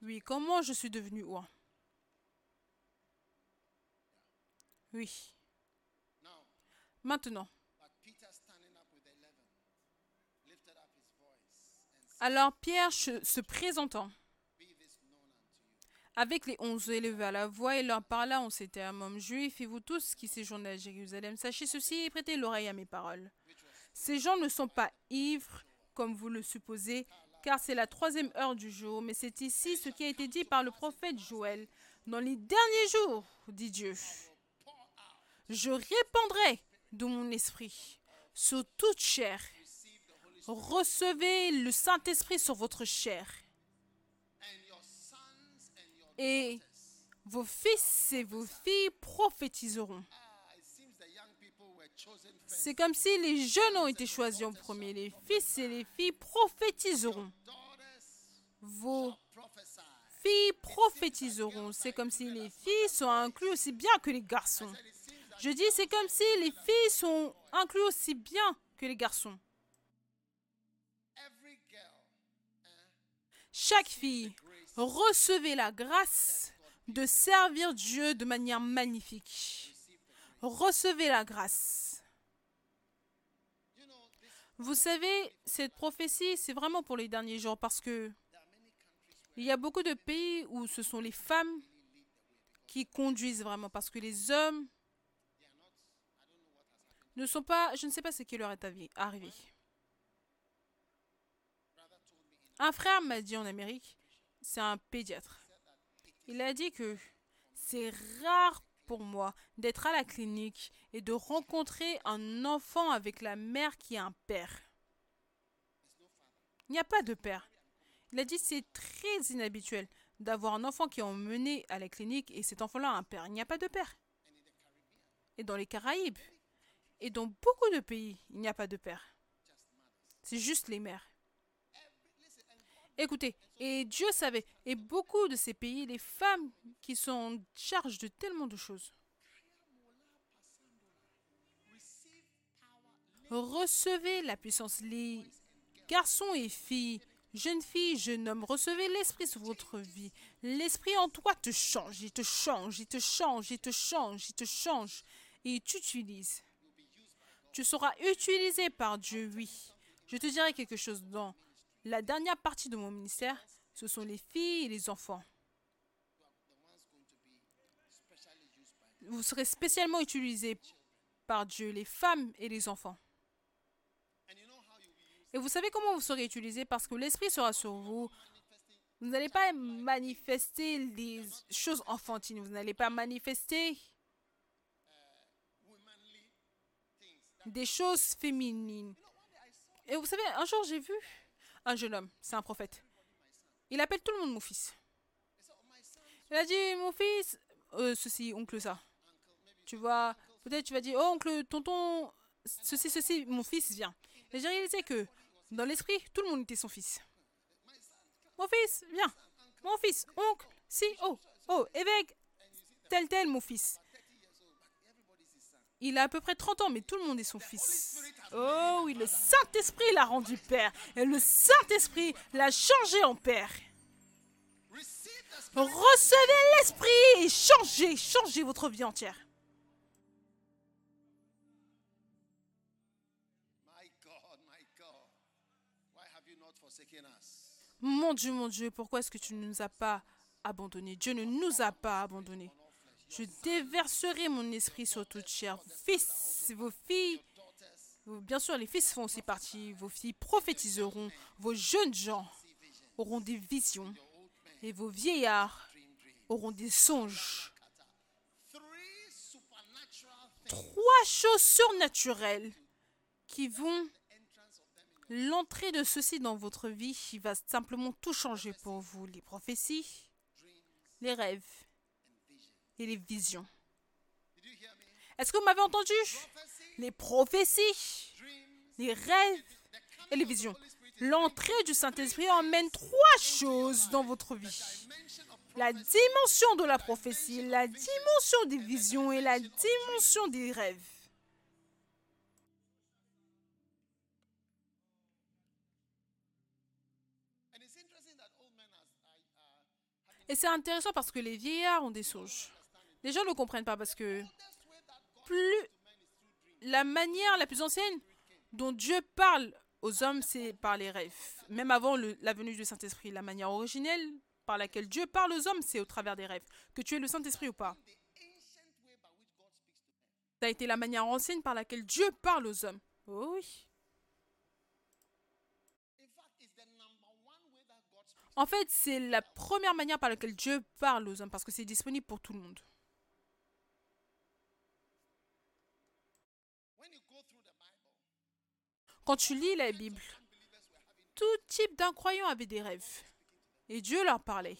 Oui, comment je suis devenu ouin. Oui. Maintenant. Alors Pierre se présentant avec les onze élevés à la voix, et leur parla en ces termes Hommes juifs, et vous tous qui séjournez à Jérusalem, sachez ceci et prêtez l'oreille à mes paroles. Ces gens ne sont pas ivres, comme vous le supposez, car c'est la troisième heure du jour, mais c'est ici ce qui a été dit par le prophète Joël. Dans les derniers jours, dit Dieu, je répandrai de mon esprit sur toute chair. Recevez le Saint-Esprit sur votre chair et vos fils et vos filles prophétiseront. C'est comme si les jeunes ont été choisis en premier. Les fils et les filles prophétiseront. Vos filles prophétiseront. C'est comme si les filles sont incluses aussi bien que les garçons. Je dis, c'est comme si les filles sont incluses aussi bien que les garçons. Chaque fille recevait la grâce de servir Dieu de manière magnifique. Recevez la grâce. Vous savez, cette prophétie, c'est vraiment pour les derniers jours parce que il y a beaucoup de pays où ce sont les femmes qui conduisent vraiment parce que les hommes ne sont pas, je ne sais pas ce qui leur est arrivé. Un frère m'a dit en Amérique, c'est un pédiatre. Il a dit que c'est rare pour moi d'être à la clinique et de rencontrer un enfant avec la mère qui a un père. Il n'y a pas de père. Il a dit c'est très inhabituel d'avoir un enfant qui est emmené à la clinique et cet enfant-là a un père. Il n'y a pas de père. Et dans les Caraïbes et dans beaucoup de pays, il n'y a pas de père. C'est juste les mères. Écoutez, et Dieu savait, et beaucoup de ces pays, les femmes qui sont en charge de tellement de choses. Recevez la puissance, les garçons et filles, jeunes filles, jeunes hommes, recevez l'esprit sur votre vie. L'esprit en toi te change, il te change, il te change, il te change, il te change, et il t'utilise. Tu seras utilisé par Dieu, oui. Je te dirai quelque chose dans la dernière partie de mon ministère, ce sont les filles et les enfants. Vous serez spécialement utilisés par Dieu, les femmes et les enfants. Et vous savez comment vous serez utilisés? Parce que l'Esprit sera sur vous. Vous n'allez pas manifester des choses enfantines. Vous n'allez pas manifester des choses féminines. Et vous savez, un jour j'ai vu un jeune homme, c'est un prophète. Il appelle tout le monde mon fils. Il a dit, mon fils, euh, ceci, oncle, ça. Tu vois, peut-être tu vas dire, oh, oncle, tonton, ceci, ceci, mon fils vient. Et j'ai réalisé que dans l'esprit, tout le monde était son fils. Mon fils, viens. Mon fils, oncle, si, oh, oh, évêque, tel, tel, mon fils. Il a à peu près 30 ans, mais tout le monde est son fils. Oh oui, le Saint-Esprit l'a rendu père. Et le Saint-Esprit l'a changé en père. Recevez l'Esprit et changez, changez votre vie entière. Mon Dieu, mon Dieu, pourquoi est-ce que tu ne nous as pas abandonnés? Dieu ne nous a pas abandonnés. Je déverserai mon esprit sur toute chair. Vos fils, vos filles, bien sûr, les fils font aussi partie. Vos filles prophétiseront. Vos jeunes gens auront des visions. Et vos vieillards auront des songes. Trois choses surnaturelles qui vont l'entrée de ceci dans votre vie qui va simplement tout changer pour vous. Les prophéties, les rêves et les visions. Est-ce que vous m'avez entendu? Les prophéties, les rêves et les visions. L'entrée du Saint-Esprit emmène trois choses dans votre vie. La dimension de la prophétie, la dimension des visions et la dimension des rêves. Et c'est intéressant parce que les vieillards ont des songes. Les gens ne comprennent pas parce que plus la manière la plus ancienne dont Dieu parle aux hommes, c'est par les rêves. Même avant la venue du Saint-Esprit, la manière originelle par laquelle Dieu parle aux hommes, c'est au travers des rêves. Que tu es le Saint-Esprit ou pas. Ça a été la manière ancienne par laquelle Dieu parle aux hommes. Oh oui. En fait, c'est la première manière par laquelle Dieu parle aux hommes parce que c'est disponible pour tout le monde. Quand tu lis la Bible, tout type d'incroyants avait des rêves. Et Dieu leur parlait.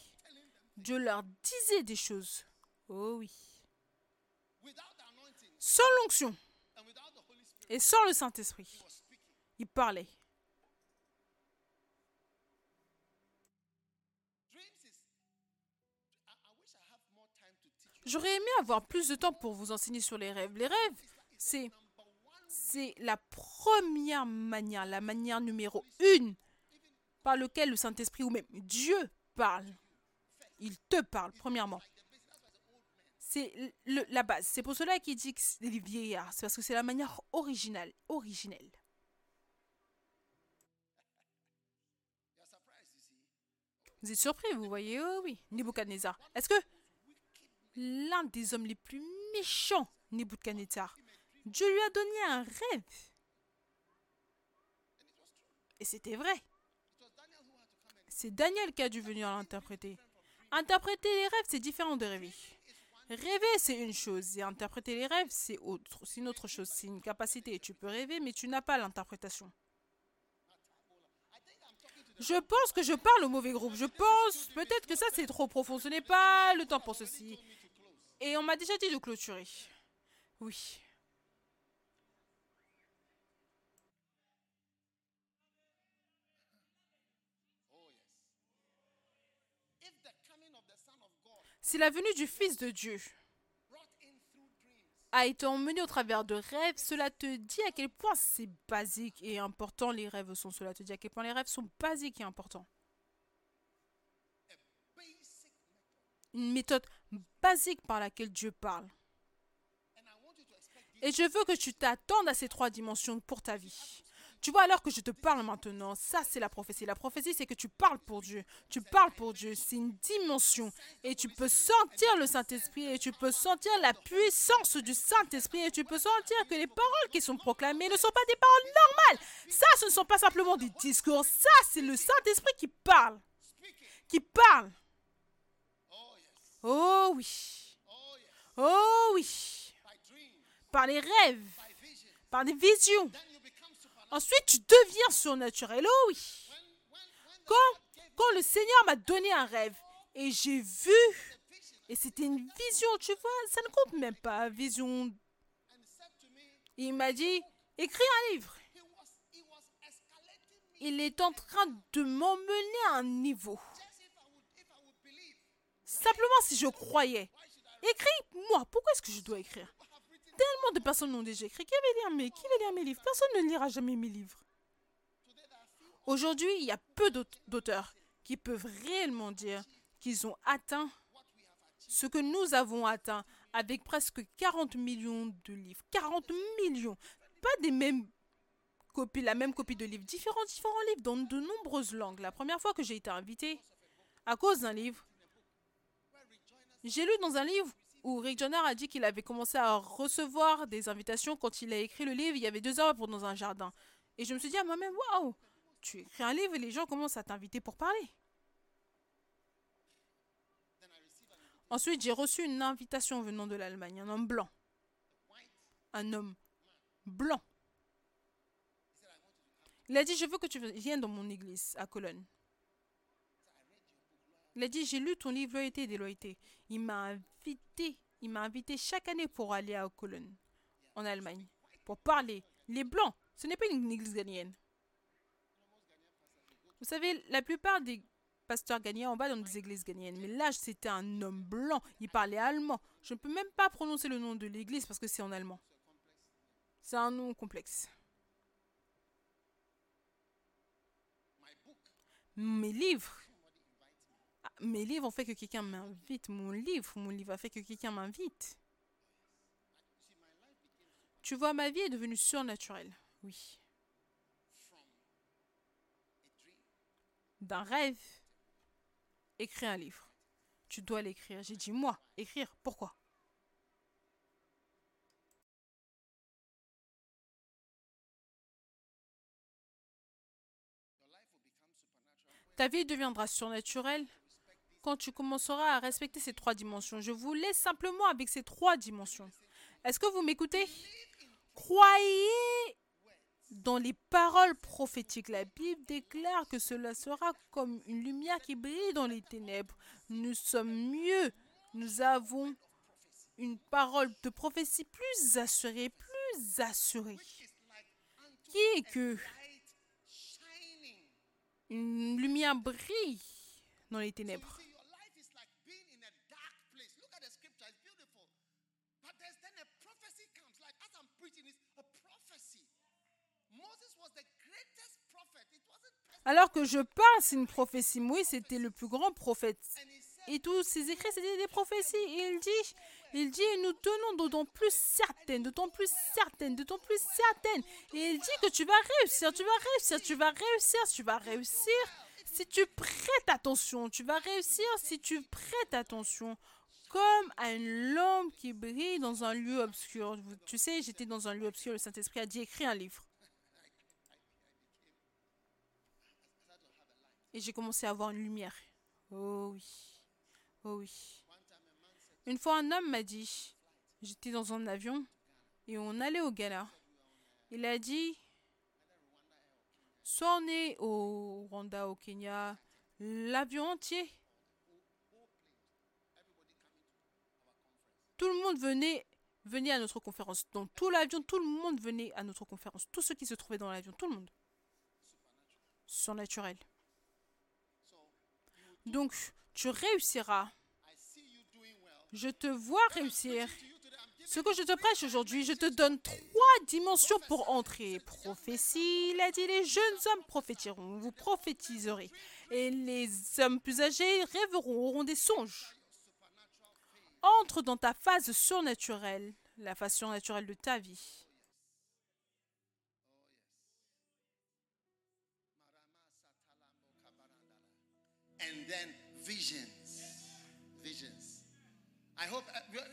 Dieu leur disait des choses. Oh oui. Sans l'onction et sans le Saint-Esprit. Il parlait. J'aurais aimé avoir plus de temps pour vous enseigner sur les rêves. Les rêves, c'est c'est la première manière, la manière numéro une par laquelle le Saint-Esprit ou même Dieu parle. Il te parle, premièrement. C'est la base. C'est pour cela qu'il dit que c'est les vieillards. C'est parce que c'est la manière originale, originelle. Vous êtes surpris, vous voyez Oh oui, Nebuchadnezzar. Est-ce que l'un des hommes les plus méchants, Nebuchadnezzar, Dieu lui a donné un rêve. Et c'était vrai. C'est Daniel qui a dû venir l'interpréter. Interpréter les rêves, c'est différent de rêver. Rêver, c'est une chose, et interpréter les rêves, c'est autre, une autre chose, c'est une capacité. Tu peux rêver, mais tu n'as pas l'interprétation. Je pense que je parle au mauvais groupe. Je pense peut-être que ça c'est trop profond. Ce n'est pas le temps pour ceci. Et on m'a déjà dit de clôturer. Oui. Si la venue du Fils de Dieu a été emmenée au travers de rêves, cela te dit à quel point c'est basique et important les rêves sont. Cela te dit à quel les rêves sont basiques et importants. Une méthode basique par laquelle Dieu parle. Et je veux que tu t'attendes à ces trois dimensions pour ta vie. Tu vois, alors que je te parle maintenant, ça c'est la prophétie. La prophétie, c'est que tu parles pour Dieu. Tu parles pour Dieu. C'est une dimension. Et tu peux sentir le Saint-Esprit et tu peux sentir la puissance du Saint-Esprit et tu peux sentir que les paroles qui sont proclamées ne sont pas des paroles normales. Ça, ce ne sont pas simplement des discours. Ça, c'est le Saint-Esprit qui parle. Qui parle. Oh oui. Oh oui. Par les rêves. Par des visions Ensuite, tu deviens surnaturel. Oh oui. Quand, le Seigneur m'a donné un rêve et j'ai vu, et c'était une vision, tu vois, ça ne compte même pas, vision. Il m'a dit, écris un livre. Il est en train de m'emmener à un niveau. Simplement si je croyais. Écris-moi. Pourquoi est-ce que je dois écrire? Tellement de personnes ont déjà écrit. Qui va lire mes, lire mes livres? Personne ne lira jamais mes livres. Aujourd'hui, il y a peu d'auteurs qui peuvent réellement dire qu'ils ont atteint ce que nous avons atteint avec presque 40 millions de livres. 40 millions Pas des mêmes copies, la même copie de livres, différents, différents livres dans de nombreuses langues. La première fois que j'ai été invité à cause d'un livre, j'ai lu dans un livre où Rick Joyner a dit qu'il avait commencé à recevoir des invitations quand il a écrit le livre. Il y avait deux pour dans un jardin. Et je me suis dit à moi-même, waouh, tu écris un livre et les gens commencent à t'inviter pour parler. Ensuite, j'ai reçu une invitation venant de l'Allemagne, un homme blanc. Un homme blanc. Il a dit, je veux que tu viennes dans mon église à Cologne. Il a dit, j'ai lu ton livre Loyauté et déloyauté. Il m'a invité, il m'a invité chaque année pour aller à Cologne, en Allemagne, pour parler. Les Blancs, ce n'est pas une église ghanéenne. Vous savez, la plupart des pasteurs ghanéens en bas dans des églises ghanéennes. Mais là, c'était un homme blanc. Il parlait allemand. Je ne peux même pas prononcer le nom de l'église parce que c'est en allemand. C'est un nom complexe. Mes livres mes livres ont fait que quelqu'un m'invite. Mon livre, mon livre a fait que quelqu'un m'invite. Tu vois, ma vie est devenue surnaturelle. Oui. D'un rêve, écrire un livre. Tu dois l'écrire. J'ai dit, moi, écrire. Pourquoi? Ta vie deviendra surnaturelle quand tu commenceras à respecter ces trois dimensions. Je vous laisse simplement avec ces trois dimensions. Est-ce que vous m'écoutez? Croyez dans les paroles prophétiques. La Bible déclare que cela sera comme une lumière qui brille dans les ténèbres. Nous sommes mieux. Nous avons une parole de prophétie plus assurée, plus assurée. et que une lumière brille dans les ténèbres? Alors que je c'est une prophétie. Moïse c'était le plus grand prophète. Et tous ses écrits, c'était des prophéties. Et il dit, il dit, nous tenons d'autant plus certaines, d'autant plus certaines, d'autant plus certaines. Et il dit que tu vas réussir, tu vas réussir, tu vas réussir, tu vas réussir. Si tu prêtes attention, tu vas réussir si tu prêtes attention. Comme à une lampe qui brille dans un lieu obscur. Tu sais, j'étais dans un lieu obscur, le Saint-Esprit a dit écris un livre. Et j'ai commencé à avoir une lumière. Oh oui. Oh oui. Une fois, un homme m'a dit, j'étais dans un avion et on allait au Ghana. Il a dit, soit on est au Rwanda, au Kenya, l'avion entier. Tout le monde venait, venait à notre conférence. Dans tout l'avion, tout le monde venait à notre conférence. Tous ceux qui se trouvaient dans l'avion, tout le monde. Surnaturel. Donc, tu réussiras. Je te vois réussir. Ce que je te prêche aujourd'hui, je te donne trois dimensions pour entrer. Prophétie, il a dit, les jeunes hommes prophétiront, vous prophétiserez. Et les hommes plus âgés rêveront, auront des songes. Entre dans ta phase surnaturelle, la phase surnaturelle de ta vie. And then visions. Visions. I hope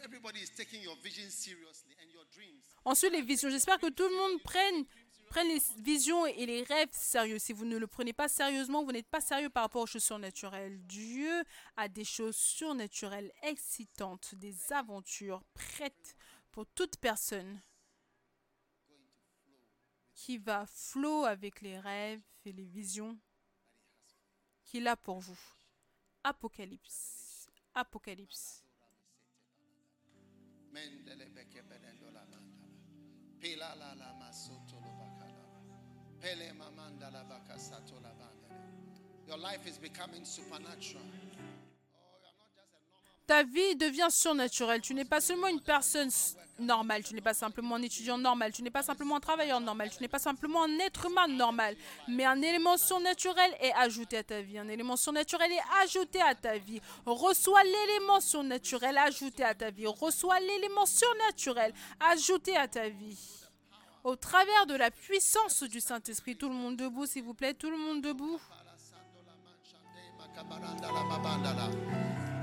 everybody is taking your visions seriously and your dreams. Ensuite, les visions. J'espère que tout le monde prenne, prenne les visions et les rêves sérieux. Si vous ne le prenez pas sérieusement, vous n'êtes pas sérieux par rapport aux choses surnaturelles. Dieu a des choses surnaturelles excitantes, des aventures prêtes pour toute personne qui va flot avec les rêves et les visions qu'il a pour vous. Apocalypse. Apocalypse. Your life is becoming supernatural. Ta vie devient surnaturelle. Tu n'es pas seulement une personne normale, tu n'es pas simplement un étudiant normal, tu n'es pas simplement un travailleur normal, tu n'es pas simplement un être humain normal, mais un élément surnaturel est ajouté à ta vie. Un élément surnaturel est ajouté à ta vie. Reçois l'élément surnaturel ajouté à ta vie. Reçois l'élément surnaturel ajouté à ta vie. Au travers de la puissance du Saint-Esprit. Tout le monde debout, s'il vous plaît. Tout le monde debout.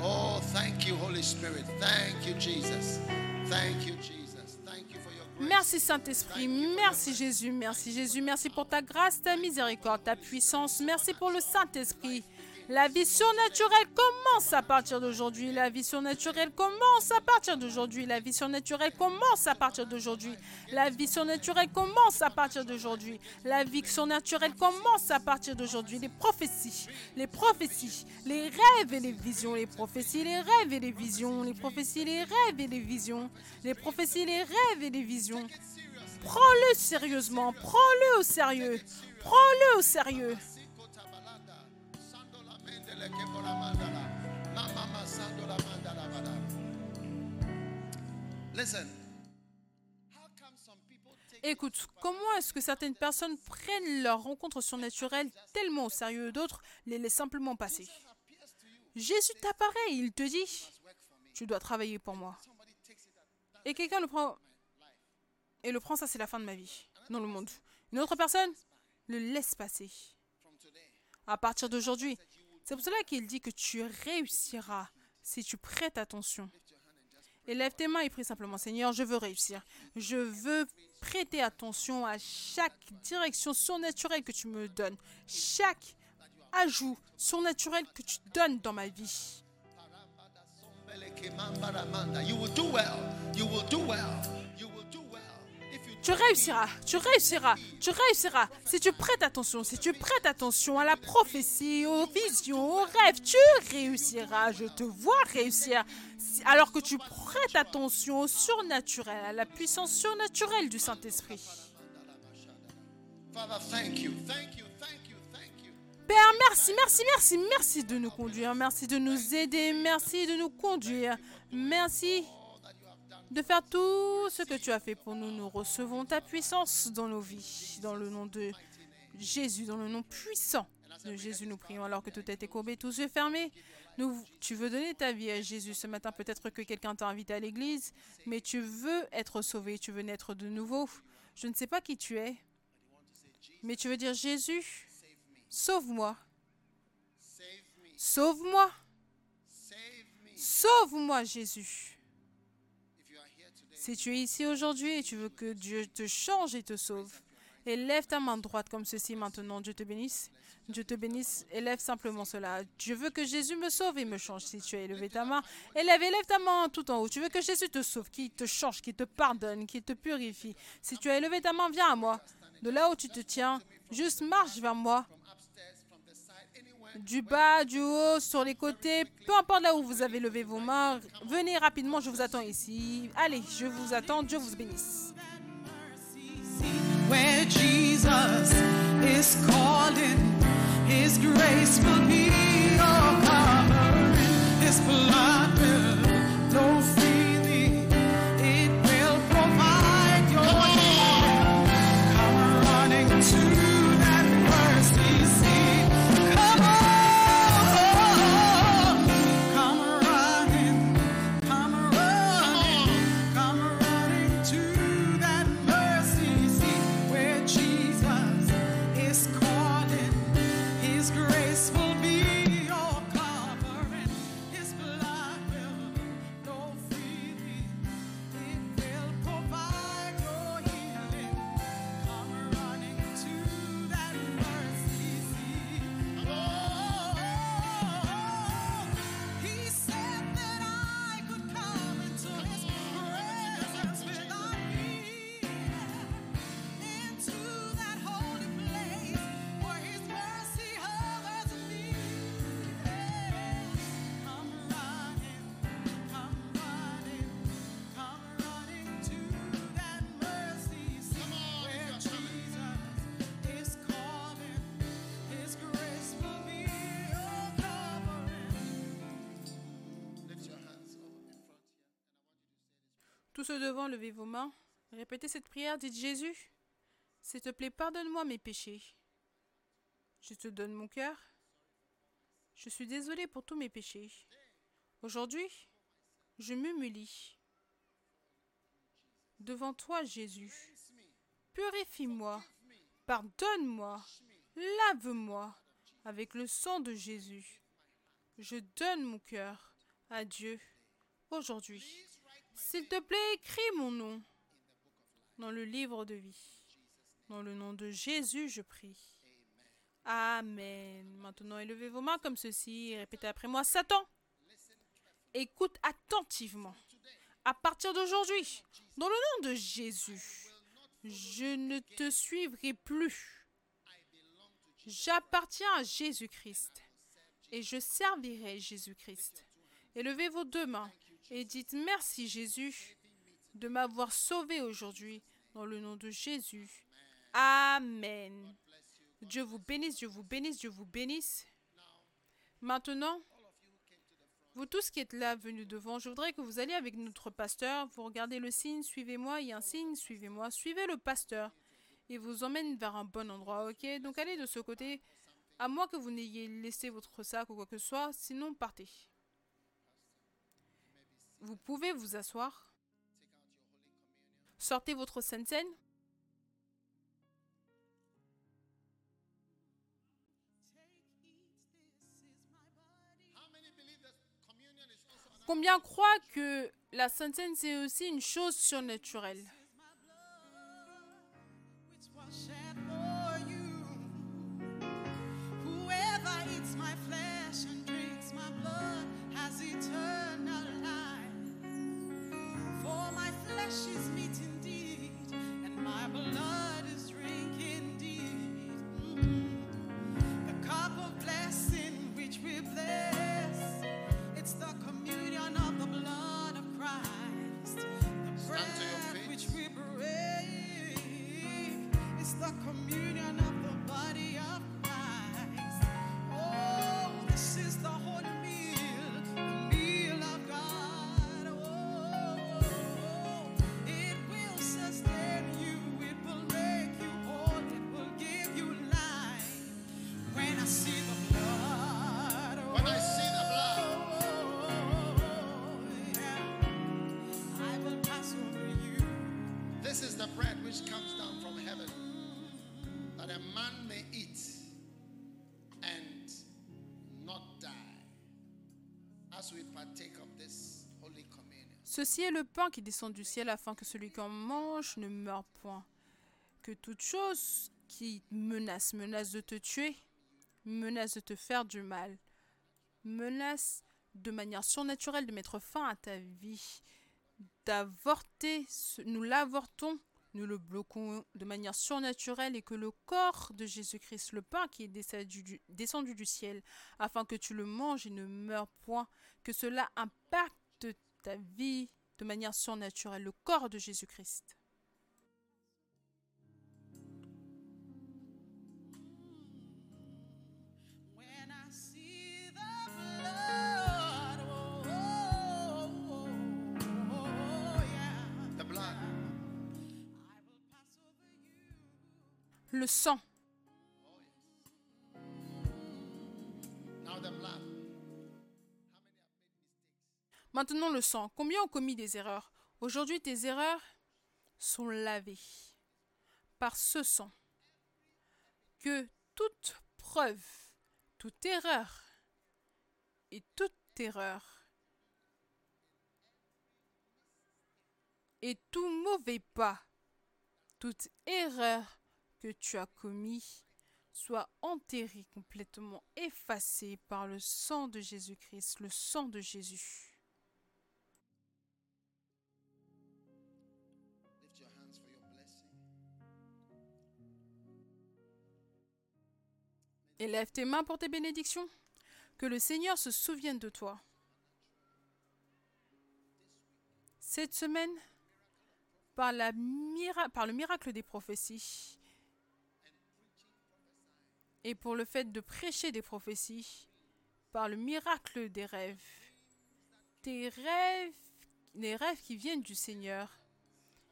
Oh, thank you, Holy Spirit. Thank you, Jesus. Thank you, Jesus. Thank you for your grace. Merci Saint-Esprit, merci Jésus, merci Jésus, merci pour ta grâce, ta miséricorde, ta puissance, merci pour le Saint-Esprit. La vie surnaturelle commence à partir d'aujourd'hui. La vie surnaturelle commence à partir d'aujourd'hui. La vie surnaturelle commence à partir d'aujourd'hui. La vie surnaturelle commence à partir d'aujourd'hui. La vie surnaturelle commence à partir d'aujourd'hui. Les prophéties, les prophéties, les rêves et les visions, les prophéties, les rêves et les visions, les prophéties, les rêves et les visions, les prophéties, les rêves et les visions. Prends-le sérieusement, prends-le au sérieux, prends-le au sérieux. Écoute, comment est-ce que certaines personnes prennent leur rencontre surnaturelle tellement au sérieux, d'autres les laissent simplement passer? Jésus t'apparaît, il te dit, tu dois travailler pour moi. Et quelqu'un le prend et le prend, ça c'est la fin de ma vie dans le monde. Une autre personne le laisse passer. À partir d'aujourd'hui, c'est pour cela qu'il dit que tu réussiras si tu prêtes attention. Et lève tes mains et prie simplement, Seigneur, je veux réussir. Je veux prêter attention à chaque direction surnaturelle que tu me donnes, chaque ajout surnaturel que tu donnes dans ma vie. Tu réussiras, tu réussiras, tu réussiras. Si tu prêtes attention, si tu prêtes attention à la prophétie, aux visions, aux rêves, tu réussiras. Je te vois réussir. Alors que tu prêtes attention au surnaturel, à la puissance surnaturelle du Saint-Esprit. Père, merci, merci, merci, merci de nous conduire, merci de nous aider, merci de nous conduire, merci de faire tout ce que tu as fait pour nous. Nous recevons ta puissance dans nos vies, dans le nom de Jésus, dans le nom puissant de Jésus, nous prions alors que tout été courbé, tous yeux fermés. Tu veux donner ta vie à Jésus ce matin. Peut-être que quelqu'un t'a invité à l'église, mais tu veux être sauvé, tu veux naître de nouveau. Je ne sais pas qui tu es, mais tu veux dire Jésus, sauve-moi, sauve-moi, sauve-moi Jésus. Si tu es ici aujourd'hui et tu veux que Dieu te change et te sauve, élève ta main droite comme ceci maintenant. Dieu te bénisse. Dieu te bénisse. Élève simplement cela. Je veux que Jésus me sauve et me change. Si tu as élevé ta main, élève, élève ta main tout en haut. Tu veux que Jésus te sauve, qu'il te change, qu'il te pardonne, qu'il te purifie. Si tu as élevé ta main, viens à moi. De là où tu te tiens, juste marche vers moi. Du bas, du haut, sur les côtés, peu importe là où vous avez levé vos mains, venez rapidement, je vous attends ici. Allez, je vous attends, Dieu vous bénisse. Devant, levez vos mains. Répétez cette prière, dites Jésus, s'il te plaît, pardonne-moi mes péchés. Je te donne mon cœur. Je suis désolé pour tous mes péchés. Aujourd'hui, je m'humilie. Devant toi, Jésus. Purifie-moi. Pardonne-moi. Lave-moi avec le sang de Jésus. Je donne mon cœur à Dieu aujourd'hui. S'il te plaît, écris mon nom dans le livre de vie. Dans le nom de Jésus, je prie. Amen. Maintenant, élevez vos mains comme ceci répétez après moi. Satan, écoute attentivement. À partir d'aujourd'hui, dans le nom de Jésus, je ne te suivrai plus. J'appartiens à Jésus-Christ et je servirai Jésus-Christ. Élevez vos deux mains et dites merci Jésus de m'avoir sauvé aujourd'hui dans le nom de Jésus. Amen. Dieu vous bénisse, Dieu vous bénisse, Dieu vous bénisse. Maintenant, vous tous qui êtes là, venus devant, je voudrais que vous alliez avec notre pasteur, vous regardez le signe, suivez-moi, il y a un signe, suivez-moi, suivez le pasteur. Il vous emmène vers un bon endroit, ok? Donc allez de ce côté, à moins que vous n'ayez laissé votre sac ou quoi que ce soit, sinon partez. Vous pouvez vous asseoir. Sortez votre Sainte Seine. Combien croient que la Sainte Seine, c'est aussi une chose surnaturelle? Whoever eats my flesh and drinks my flesh is meat indeed, and my blood is eat and not die as we partake of this Holy Communion. Ceci est le pain qui descend du ciel afin que celui qui en mange ne meure point. Que toute chose qui menace, menace de te tuer, menace de te faire du mal, menace de manière surnaturelle de mettre fin à ta vie, d'avorter, nous l'avortons, nous le bloquons de manière surnaturelle et que le corps de Jésus-Christ, le pain qui est descendu du, ciel, afin que tu le manges et ne meurs point, que cela impacte ta vie de manière surnaturelle, le corps de Jésus-Christ. Le sang. Maintenant le sang. Combien ont commis des erreurs? Aujourd'hui, tes erreurs sont lavées par ce sang. Que toute preuve, toute erreur et toute erreur et tout mauvais pas, toute erreur que tu as commis soit enterré complètement effacé par le sang de Jésus-Christ, le sang de Jésus. Blessing. Élève tes mains pour tes bénédictions. Que le Seigneur se souvienne de toi. Cette semaine, par, la mira- par le miracle des prophéties et pour le fait de prêcher des prophéties, par le miracle des rêves, tes rêves, les rêves qui viennent du Seigneur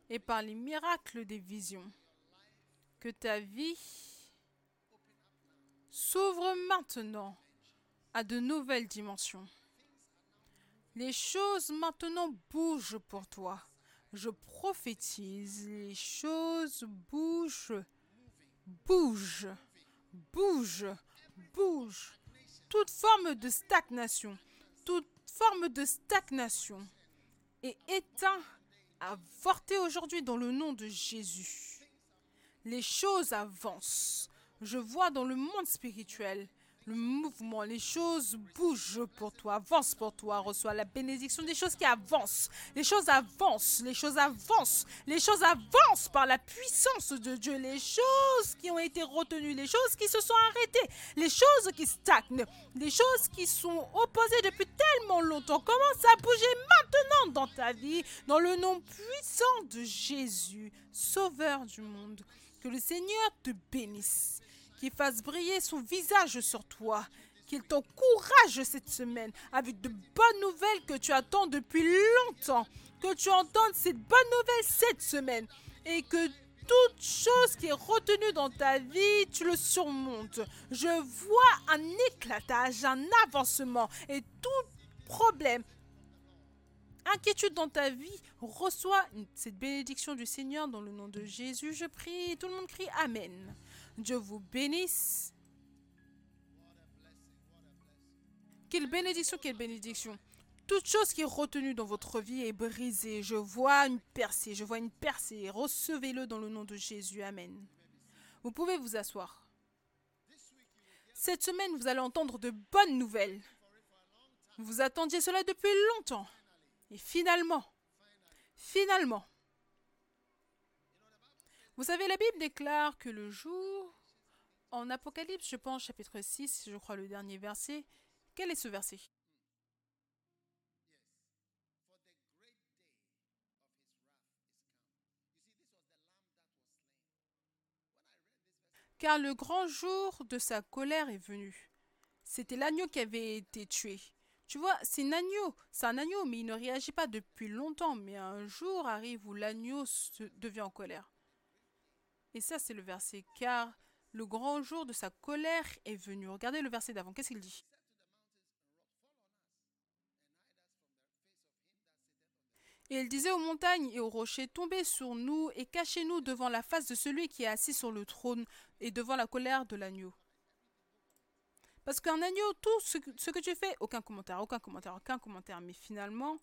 et par les miracles des visions, que ta vie s'ouvre maintenant à de nouvelles dimensions. Les choses maintenant bougent pour toi. Je prophétise, les choses bougent, bougent, bougent, bougent. Toute forme de stagnation, toute forme de stagnation est éteint, avorté aujourd'hui dans le nom de Jésus. Les choses avancent. Je vois dans le monde spirituel le mouvement, les choses bougent pour toi, avancent pour toi, reçois la bénédiction des choses qui avancent. Les choses avancent, les choses avancent, les choses avancent par la puissance de Dieu. Les choses qui ont été retenues, les choses qui se sont arrêtées, les choses qui stagnent, les choses qui sont opposées depuis tellement longtemps commencent à bouger maintenant dans ta vie, dans le nom puissant de Jésus, Sauveur du monde. Que le Seigneur te bénisse, qu'il fasse briller son visage sur toi, qu'il t'encourage cette semaine avec de bonnes nouvelles que tu attends depuis longtemps, que tu entendes cette bonne nouvelle cette semaine et que toute chose qui est retenue dans ta vie, tu le surmontes. Je vois un éclatage, un avancement et tout problème, inquiétude dans ta vie, reçois cette bénédiction du Seigneur dans le nom de Jésus. Je prie, tout le monde crie Amen. Dieu vous bénisse. Quelle bénédiction, quelle bénédiction. Toute chose qui est retenue dans votre vie est brisée. Je vois une percée, je vois une percée. Recevez-le dans le nom de Jésus. Amen. Vous pouvez vous asseoir. Cette semaine, vous allez entendre de bonnes nouvelles. Vous attendiez cela depuis longtemps. Et finalement, finalement, vous savez, la Bible déclare que le jour, en Apocalypse, je pense, chapitre 6, je crois le dernier verset, quel est ce verset? Car le grand jour de sa colère est venu. C'était l'agneau qui avait été tué. Tu vois, c'est un agneau, c'est un agneau, mais il ne réagit pas depuis longtemps. Mais un jour arrive où l'agneau devient en colère. Et ça, c'est le verset. Car le grand jour de sa colère est venu. Regardez le verset d'avant. Qu'est-ce qu'il dit? Et il disait aux montagnes et aux rochers, tombez sur nous et cachez-nous devant la face de celui qui est assis sur le trône et devant la colère de l'agneau. Parce qu'un agneau, tout ce que, ce que tu fais, aucun commentaire, aucun commentaire, aucun commentaire. Mais finalement,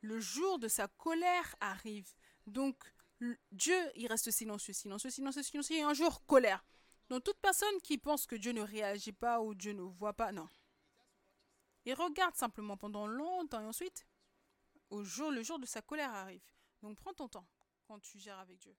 le jour de sa colère arrive. Donc, Dieu, il reste silencieux, silencieux, silencieux, silencieux, et un jour, colère. Donc, toute personne qui pense que Dieu ne réagit pas ou Dieu ne voit pas, non. Il regarde simplement pendant longtemps et ensuite, au jour, le jour de sa colère arrive. Donc, prends ton temps quand tu gères avec Dieu.